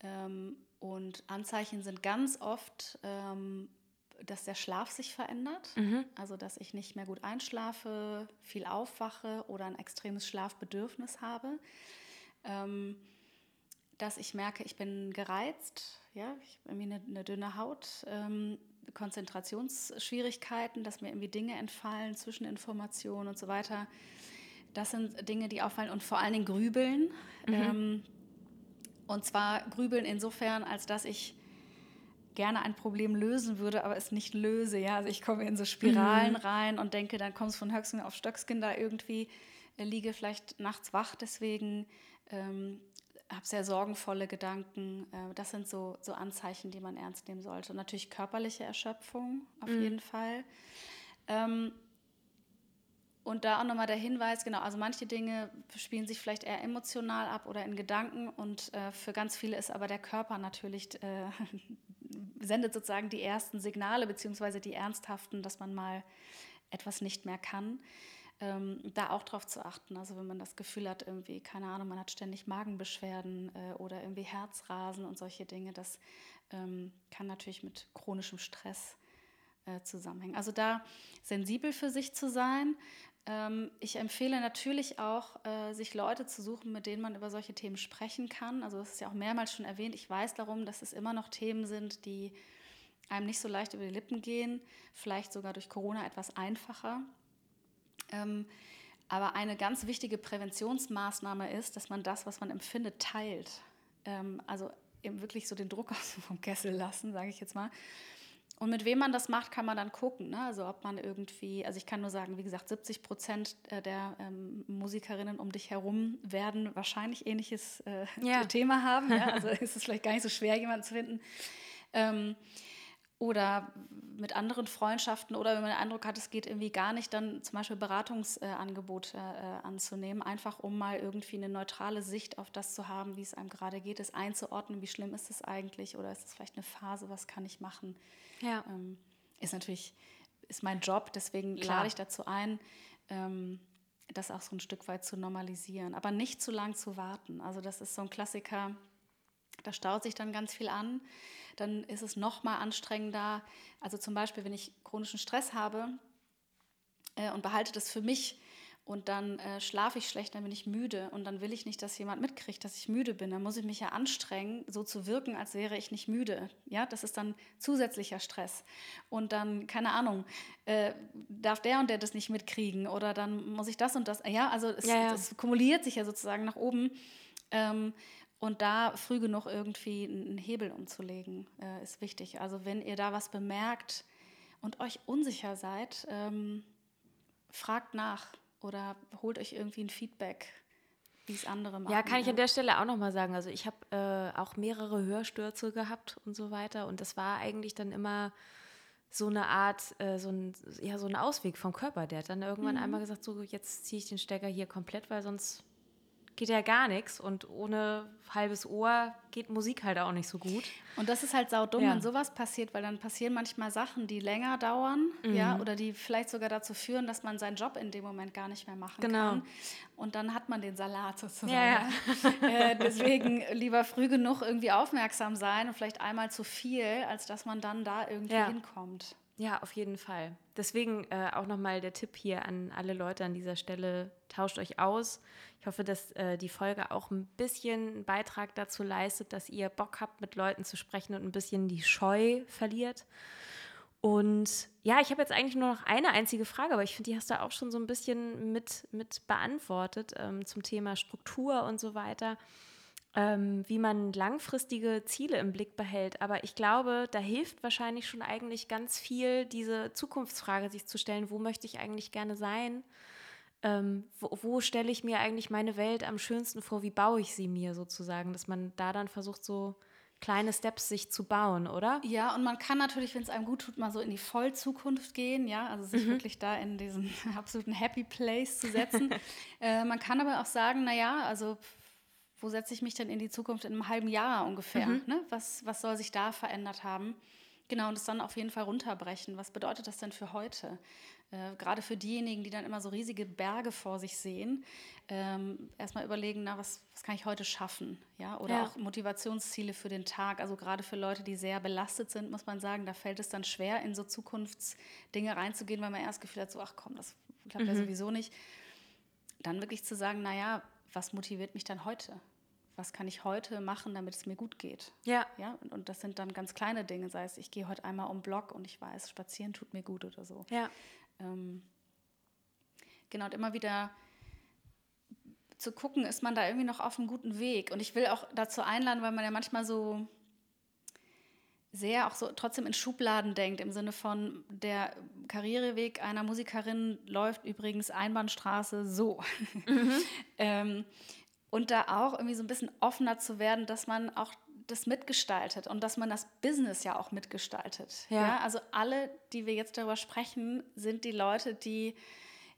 Ähm, und Anzeichen sind ganz oft, ähm, dass der Schlaf sich verändert. Mhm. Also dass ich nicht mehr gut einschlafe, viel aufwache oder ein extremes Schlafbedürfnis habe. Ähm, dass ich merke, ich bin gereizt, ja, ich habe irgendwie eine, eine dünne Haut, ähm, Konzentrationsschwierigkeiten, dass mir irgendwie Dinge entfallen, Zwischeninformationen und so weiter. Das sind Dinge, die auffallen und vor allen Dingen Grübeln. Mhm. Ähm, und zwar Grübeln insofern, als dass ich gerne ein Problem lösen würde, aber es nicht löse. Ja? Also ich komme in so Spiralen mhm. rein und denke, dann kommst von Höchsten auf Stöckskin da irgendwie, äh, liege vielleicht nachts wach deswegen, ähm, habe sehr sorgenvolle Gedanken. Äh, das sind so, so Anzeichen, die man ernst nehmen sollte. Und natürlich körperliche Erschöpfung auf mhm. jeden Fall. Ähm, und da auch nochmal der Hinweis, genau, also manche Dinge spielen sich vielleicht eher emotional ab oder in Gedanken und äh, für ganz viele ist aber der Körper natürlich, äh, sendet sozusagen die ersten Signale, beziehungsweise die ernsthaften, dass man mal etwas nicht mehr kann. Ähm, da auch drauf zu achten. Also wenn man das Gefühl hat, irgendwie, keine Ahnung, man hat ständig Magenbeschwerden äh, oder irgendwie Herzrasen und solche Dinge, das ähm, kann natürlich mit chronischem Stress äh, zusammenhängen. Also da sensibel für sich zu sein, ähm, ich empfehle natürlich auch, äh, sich Leute zu suchen, mit denen man über solche Themen sprechen kann. Also das ist ja auch mehrmals schon erwähnt. Ich weiß darum, dass es immer noch Themen sind, die einem nicht so leicht über die Lippen gehen, vielleicht sogar durch Corona etwas einfacher. Ähm, aber eine ganz wichtige Präventionsmaßnahme ist, dass man das, was man empfindet, teilt. Ähm, also eben wirklich so den Druck aus vom Kessel lassen, sage ich jetzt mal. Und mit wem man das macht, kann man dann gucken. Ne? Also ob man irgendwie, also ich kann nur sagen, wie gesagt, 70 Prozent äh, der ähm, Musikerinnen um dich herum werden wahrscheinlich ähnliches äh, ja. Thema haben. Ja? Also ist es vielleicht gar nicht so schwer, jemanden zu finden. Ähm, oder mit anderen Freundschaften oder wenn man den Eindruck hat, es geht irgendwie gar nicht, dann zum Beispiel Beratungsangebote äh, anzunehmen, einfach um mal irgendwie eine neutrale Sicht auf das zu haben, wie es einem gerade geht, es einzuordnen, wie schlimm ist es eigentlich oder ist es vielleicht eine Phase, was kann ich machen. Ja. Ähm, ist natürlich, ist mein Job, deswegen Klar. lade ich dazu ein, ähm, das auch so ein Stück weit zu normalisieren, aber nicht zu lang zu warten. Also das ist so ein Klassiker, da staut sich dann ganz viel an dann ist es noch mal anstrengender. Also zum Beispiel, wenn ich chronischen Stress habe äh, und behalte das für mich und dann äh, schlafe ich schlecht, dann bin ich müde und dann will ich nicht, dass jemand mitkriegt, dass ich müde bin. Dann muss ich mich ja anstrengen, so zu wirken, als wäre ich nicht müde. Ja, das ist dann zusätzlicher Stress. Und dann, keine Ahnung, äh, darf der und der das nicht mitkriegen oder dann muss ich das und das. Ja, also es, ja, ja. kumuliert sich ja sozusagen nach oben. Ähm, und da früh genug irgendwie einen Hebel umzulegen, äh, ist wichtig. Also wenn ihr da was bemerkt und euch unsicher seid, ähm, fragt nach oder holt euch irgendwie ein Feedback, wie es andere machen. Ja, kann ich an der Stelle auch nochmal sagen. Also ich habe äh, auch mehrere Hörstürze gehabt und so weiter. Und das war eigentlich dann immer so eine Art, äh, so, ein, ja, so ein Ausweg vom Körper. Der hat dann irgendwann mhm. einmal gesagt, so jetzt ziehe ich den Stecker hier komplett, weil sonst geht ja gar nichts und ohne halbes Ohr geht Musik halt auch nicht so gut. Und das ist halt saudumm, ja. wenn sowas passiert, weil dann passieren manchmal Sachen, die länger dauern, mhm. ja, oder die vielleicht sogar dazu führen, dass man seinen Job in dem Moment gar nicht mehr machen genau. kann. Und dann hat man den Salat sozusagen. Ja, ja. äh, deswegen lieber früh genug irgendwie aufmerksam sein und vielleicht einmal zu viel, als dass man dann da irgendwie hinkommt. Ja, auf jeden Fall. Deswegen äh, auch nochmal der Tipp hier an alle Leute an dieser Stelle, tauscht euch aus. Ich hoffe, dass äh, die Folge auch ein bisschen einen Beitrag dazu leistet, dass ihr Bock habt, mit Leuten zu sprechen und ein bisschen die Scheu verliert. Und ja, ich habe jetzt eigentlich nur noch eine einzige Frage, aber ich finde, die hast du auch schon so ein bisschen mit, mit beantwortet ähm, zum Thema Struktur und so weiter ähm, wie man langfristige Ziele im Blick behält. Aber ich glaube, da hilft wahrscheinlich schon eigentlich ganz viel, diese Zukunftsfrage sich zu stellen, wo möchte ich eigentlich gerne sein? Ähm, wo, wo stelle ich mir eigentlich meine Welt am schönsten vor? Wie baue ich sie mir sozusagen? Dass man da dann versucht, so kleine Steps sich zu bauen, oder? Ja, und man kann natürlich, wenn es einem gut tut, mal so in die Vollzukunft gehen, ja, also sich mhm. wirklich da in diesen absoluten Happy Place zu setzen. äh, man kann aber auch sagen, naja, also wo setze ich mich denn in die Zukunft in einem halben Jahr ungefähr? Mhm. Ne? Was, was soll sich da verändert haben? Genau, und das dann auf jeden Fall runterbrechen. Was bedeutet das denn für heute? Äh, gerade für diejenigen, die dann immer so riesige Berge vor sich sehen, ähm, erstmal überlegen, na, was, was kann ich heute schaffen? Ja? Oder ja. auch Motivationsziele für den Tag. Also gerade für Leute, die sehr belastet sind, muss man sagen, da fällt es dann schwer, in so Zukunftsdinge reinzugehen, weil man erst Gefühl hat, so, ach komm, das klappt mhm. ja sowieso nicht. Dann wirklich zu sagen, naja, was motiviert mich dann heute? Was kann ich heute machen, damit es mir gut geht. Ja. ja? Und, und das sind dann ganz kleine Dinge, sei es, ich gehe heute einmal um Block und ich weiß, spazieren tut mir gut oder so. Ja. Ähm, genau, und immer wieder zu gucken, ist man da irgendwie noch auf einem guten Weg. Und ich will auch dazu einladen, weil man ja manchmal so sehr auch so trotzdem in Schubladen denkt, im Sinne von der Karriereweg einer Musikerin läuft übrigens Einbahnstraße so. Mhm. ähm, und da auch irgendwie so ein bisschen offener zu werden, dass man auch das mitgestaltet und dass man das Business ja auch mitgestaltet. Ja. ja? Also alle, die wir jetzt darüber sprechen, sind die Leute, die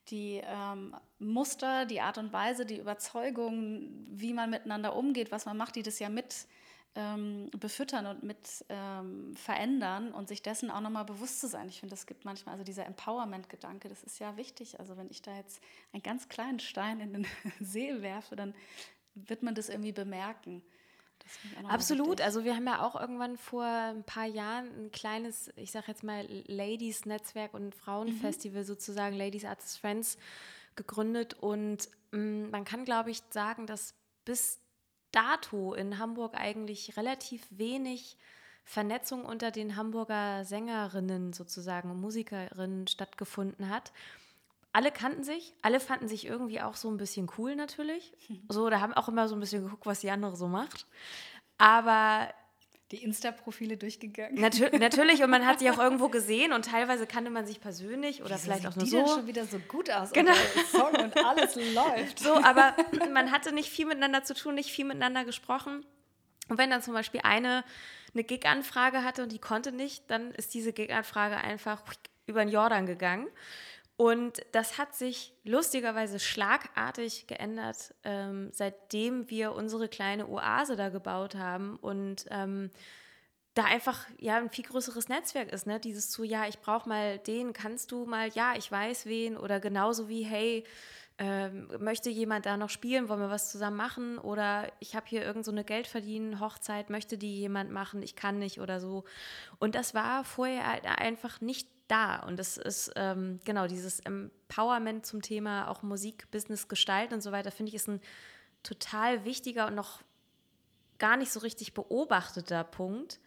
die ähm, Muster, die Art und Weise, die Überzeugung, wie man miteinander umgeht, was man macht, die das ja mit ähm, befüttern und mit ähm, verändern und sich dessen auch nochmal bewusst zu sein. Ich finde, es gibt manchmal, also dieser Empowerment-Gedanke, das ist ja wichtig. Also wenn ich da jetzt einen ganz kleinen Stein in den See werfe, dann wird man das irgendwie bemerken. Absolut. Also wir haben ja auch irgendwann vor ein paar Jahren ein kleines, ich sage jetzt mal, Ladies-Netzwerk und Frauenfestival mhm. sozusagen, Ladies Artists Friends, gegründet. Und mh, mm, man kann, glaube ich, sagen, dass bis dato in Hamburg eigentlich relativ wenig Vernetzung unter den Hamburger Sängerinnen sozusagen und Musikerinnen stattgefunden hat. Alle kannten sich, alle fanden sich irgendwie auch so ein bisschen cool natürlich. So, da haben auch immer so ein bisschen geguckt, was die andere so macht. Aber die Insta-Profile durchgegangen. Natür natürlich, und man hat sich auch irgendwo gesehen und teilweise kannte man sich persönlich oder Wieso vielleicht auch nur die so. denn schon wieder so gut aus. Genau. Und Song und alles läuft. So, aber man hatte nicht viel miteinander zu tun, nicht viel miteinander gesprochen. Und wenn dann zum Beispiel eine eine Gig-Anfrage hatte und die konnte nicht, dann ist diese Gig-Anfrage einfach über den Jordan gegangen. Und das hat sich lustigerweise schlagartig geändert, ähm, seitdem wir unsere kleine Oase da gebaut haben und ähm, da einfach ja ein viel größeres Netzwerk ist, ne? Dieses zu, ja, ich brauche mal den, kannst du mal, ja, ich weiß wen oder genauso wie, hey, ähm, möchte jemand da noch spielen, wollen wir was zusammen machen? Oder ich habe hier irgend so eine Geldverdienen Hochzeit, möchte die jemand machen, ich kann nicht oder so. Und das war vorher halt einfach nicht da. Und das ist ähm, genau dieses Empowerment zum Thema auch Musik, Business, Gestalt und so weiter, finde ich ist ein total wichtiger und noch gar nicht so richtig beobachteter Punkt.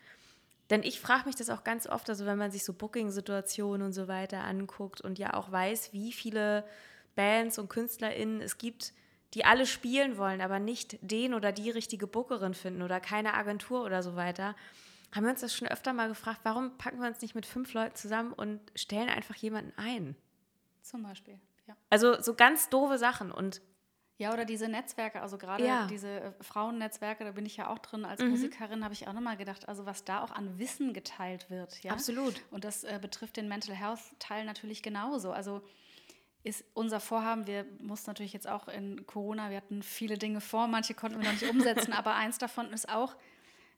Denn ich frage mich das auch ganz oft, also wenn man sich so Booking-Situationen und so weiter anguckt und ja auch weiß, wie viele Bands und KünstlerInnen es gibt, die alle spielen wollen, aber nicht den oder die richtige Bookerin finden oder keine Agentur oder so weiter, haben wir uns das schon öfter mal gefragt, warum packen wir uns nicht mit fünf Leuten zusammen und stellen einfach jemanden ein? Zum Beispiel, ja. Also so ganz doofe Sachen und ja, oder diese Netzwerke, also gerade Ja. diese äh, Frauennetzwerke, da bin ich ja auch drin. Als Musikerin habe ich auch nochmal gedacht, also was da auch an Wissen geteilt wird. Ja? Absolut. Und das äh, betrifft den Mental Health-Teil natürlich genauso. Also ist unser Vorhaben, wir mussten natürlich jetzt auch in Corona, wir hatten viele Dinge vor, manche konnten wir noch nicht umsetzen, aber eins davon ist auch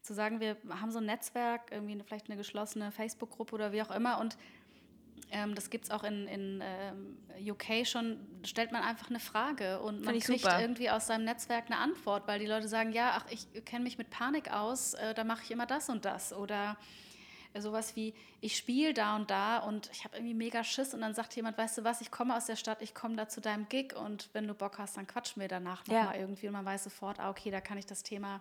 zu sagen, wir haben so ein Netzwerk, irgendwie eine, vielleicht eine geschlossene Facebook-Gruppe oder wie auch immer und ähm, das gibt es auch in, in ähm, UK schon, stellt man einfach eine Frage und man kriegt super. irgendwie aus seinem Netzwerk eine Antwort, weil die Leute sagen, ja, ach, ich kenne mich mit Panik aus, äh, da mache ich immer das und das oder sowas wie, ich spiele da und da und ich habe irgendwie mega Schiss und dann sagt jemand, weißt du was, ich komme aus der Stadt, ich komme da zu deinem Gig und wenn du Bock hast, dann quatschen wir danach Ja. nochmal irgendwie und man weiß sofort, ah, okay, da kann ich das Thema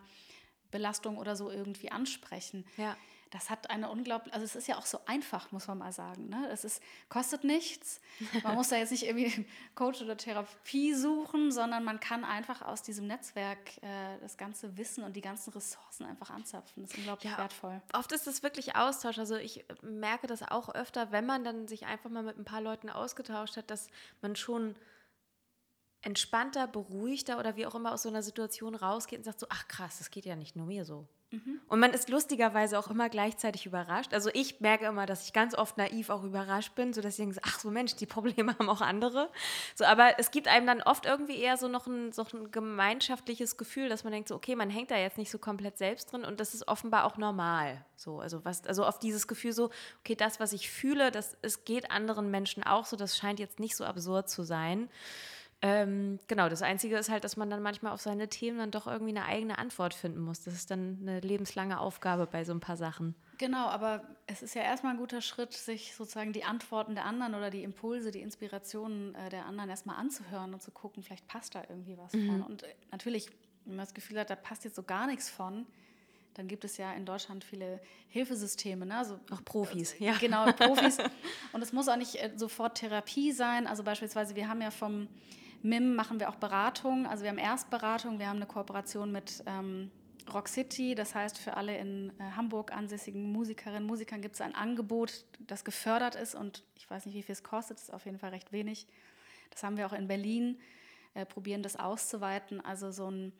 Belastung oder so irgendwie ansprechen. Ja. Das hat eine unglaubliche, also es ist ja auch so einfach, muss man mal sagen. Ne? Es ist, kostet nichts. Man muss da jetzt nicht irgendwie Coach oder Therapie suchen, sondern man kann einfach aus diesem Netzwerk äh, das ganze Wissen und die ganzen Ressourcen einfach anzapfen. Das ist unglaublich Ja, wertvoll. Oft ist es wirklich Austausch. Also ich merke das auch öfter, wenn man dann sich einfach mal mit ein paar Leuten ausgetauscht hat, dass man schon entspannter, beruhigter oder wie auch immer aus so einer Situation rausgeht und sagt so, ach krass, das geht ja nicht nur mir so. Und man ist lustigerweise auch immer gleichzeitig überrascht. Also ich merke immer, dass ich ganz oft naiv auch überrascht bin, so dass ich denke, ach so Mensch, die Probleme haben auch andere. So, aber es gibt einem dann oft irgendwie eher so noch ein, so ein gemeinschaftliches Gefühl, dass man denkt, so, okay, man hängt da jetzt nicht so komplett selbst drin und das ist offenbar auch normal. So, also was, also oft dieses Gefühl so, okay, das, was ich fühle, das, es geht anderen Menschen auch so, das scheint jetzt nicht so absurd zu sein. Ähm, genau, das Einzige ist halt, dass man dann manchmal auf seine Themen dann doch irgendwie eine eigene Antwort finden muss. Das ist dann eine lebenslange Aufgabe bei so ein paar Sachen. Genau, aber es ist ja erstmal ein guter Schritt, sich sozusagen die Antworten der anderen oder die Impulse, die Inspirationen äh, der anderen erstmal anzuhören und zu gucken, vielleicht passt da irgendwie was von. Und äh, natürlich, wenn man das Gefühl hat, da passt jetzt so gar nichts von, dann gibt es ja in Deutschland viele Hilfesysteme, ne? also Auch Profis, ja. Genau, Profis. Und es muss auch nicht äh, sofort Therapie sein. Also beispielsweise, wir haben ja vom MIM machen wir auch Beratung. Also wir haben Erstberatung, wir haben eine Kooperation mit ähm, Rock City. Das heißt, für alle in äh, Hamburg ansässigen Musikerinnen, Musikern gibt es ein Angebot, das gefördert ist. Und ich weiß nicht, wie viel es kostet, ist auf jeden Fall recht wenig. Das haben wir auch in Berlin, äh, probieren das auszuweiten. Also so ein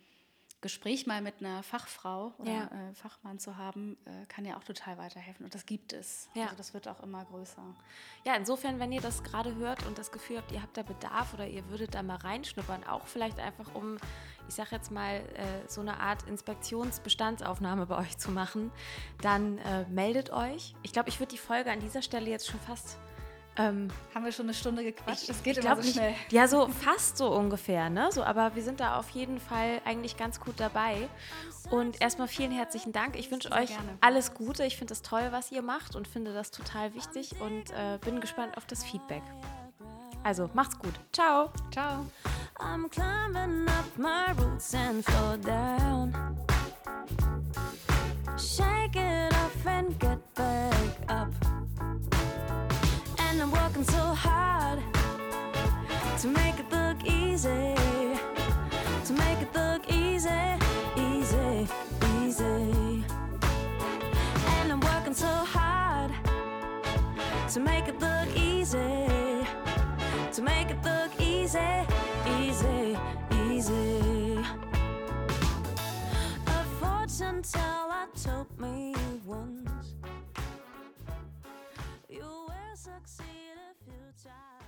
Gespräch mal mit einer Fachfrau oder Ja. äh, Fachmann zu haben, äh, kann ja auch total weiterhelfen. Und das gibt es. Ja. Also das wird auch immer größer. Ja, insofern, wenn ihr das gerade hört und das Gefühl habt, ihr habt da Bedarf oder ihr würdet da mal reinschnuppern, auch vielleicht einfach um, ich sag jetzt mal, äh, so eine Art Inspektionsbestandsaufnahme bei euch zu machen, dann äh, meldet euch. Ich glaube, ich würde die Folge an dieser Stelle jetzt schon fast ähm, Haben wir schon eine Stunde gequatscht? Das geht ich immer glaub so nicht- schnell. Ja, so fast so ungefähr, ne? So, aber wir sind da auf jeden Fall eigentlich ganz gut dabei. Und erstmal vielen herzlichen Dank. Ich wünsche euch gerne. alles Gute. Ich finde es toll, was ihr macht und finde das total wichtig und äh, bin gespannt auf das Feedback. Also, macht's gut. Ciao. Ciao. I'm climbing up my roots and flow down. Shake it off and get back up. I'm working so hard to make it look easy. To make it look easy, easy, easy. And I'm working so hard to make it look easy. To make it look easy, easy, easy. A fortune teller told me once you succeed if you try.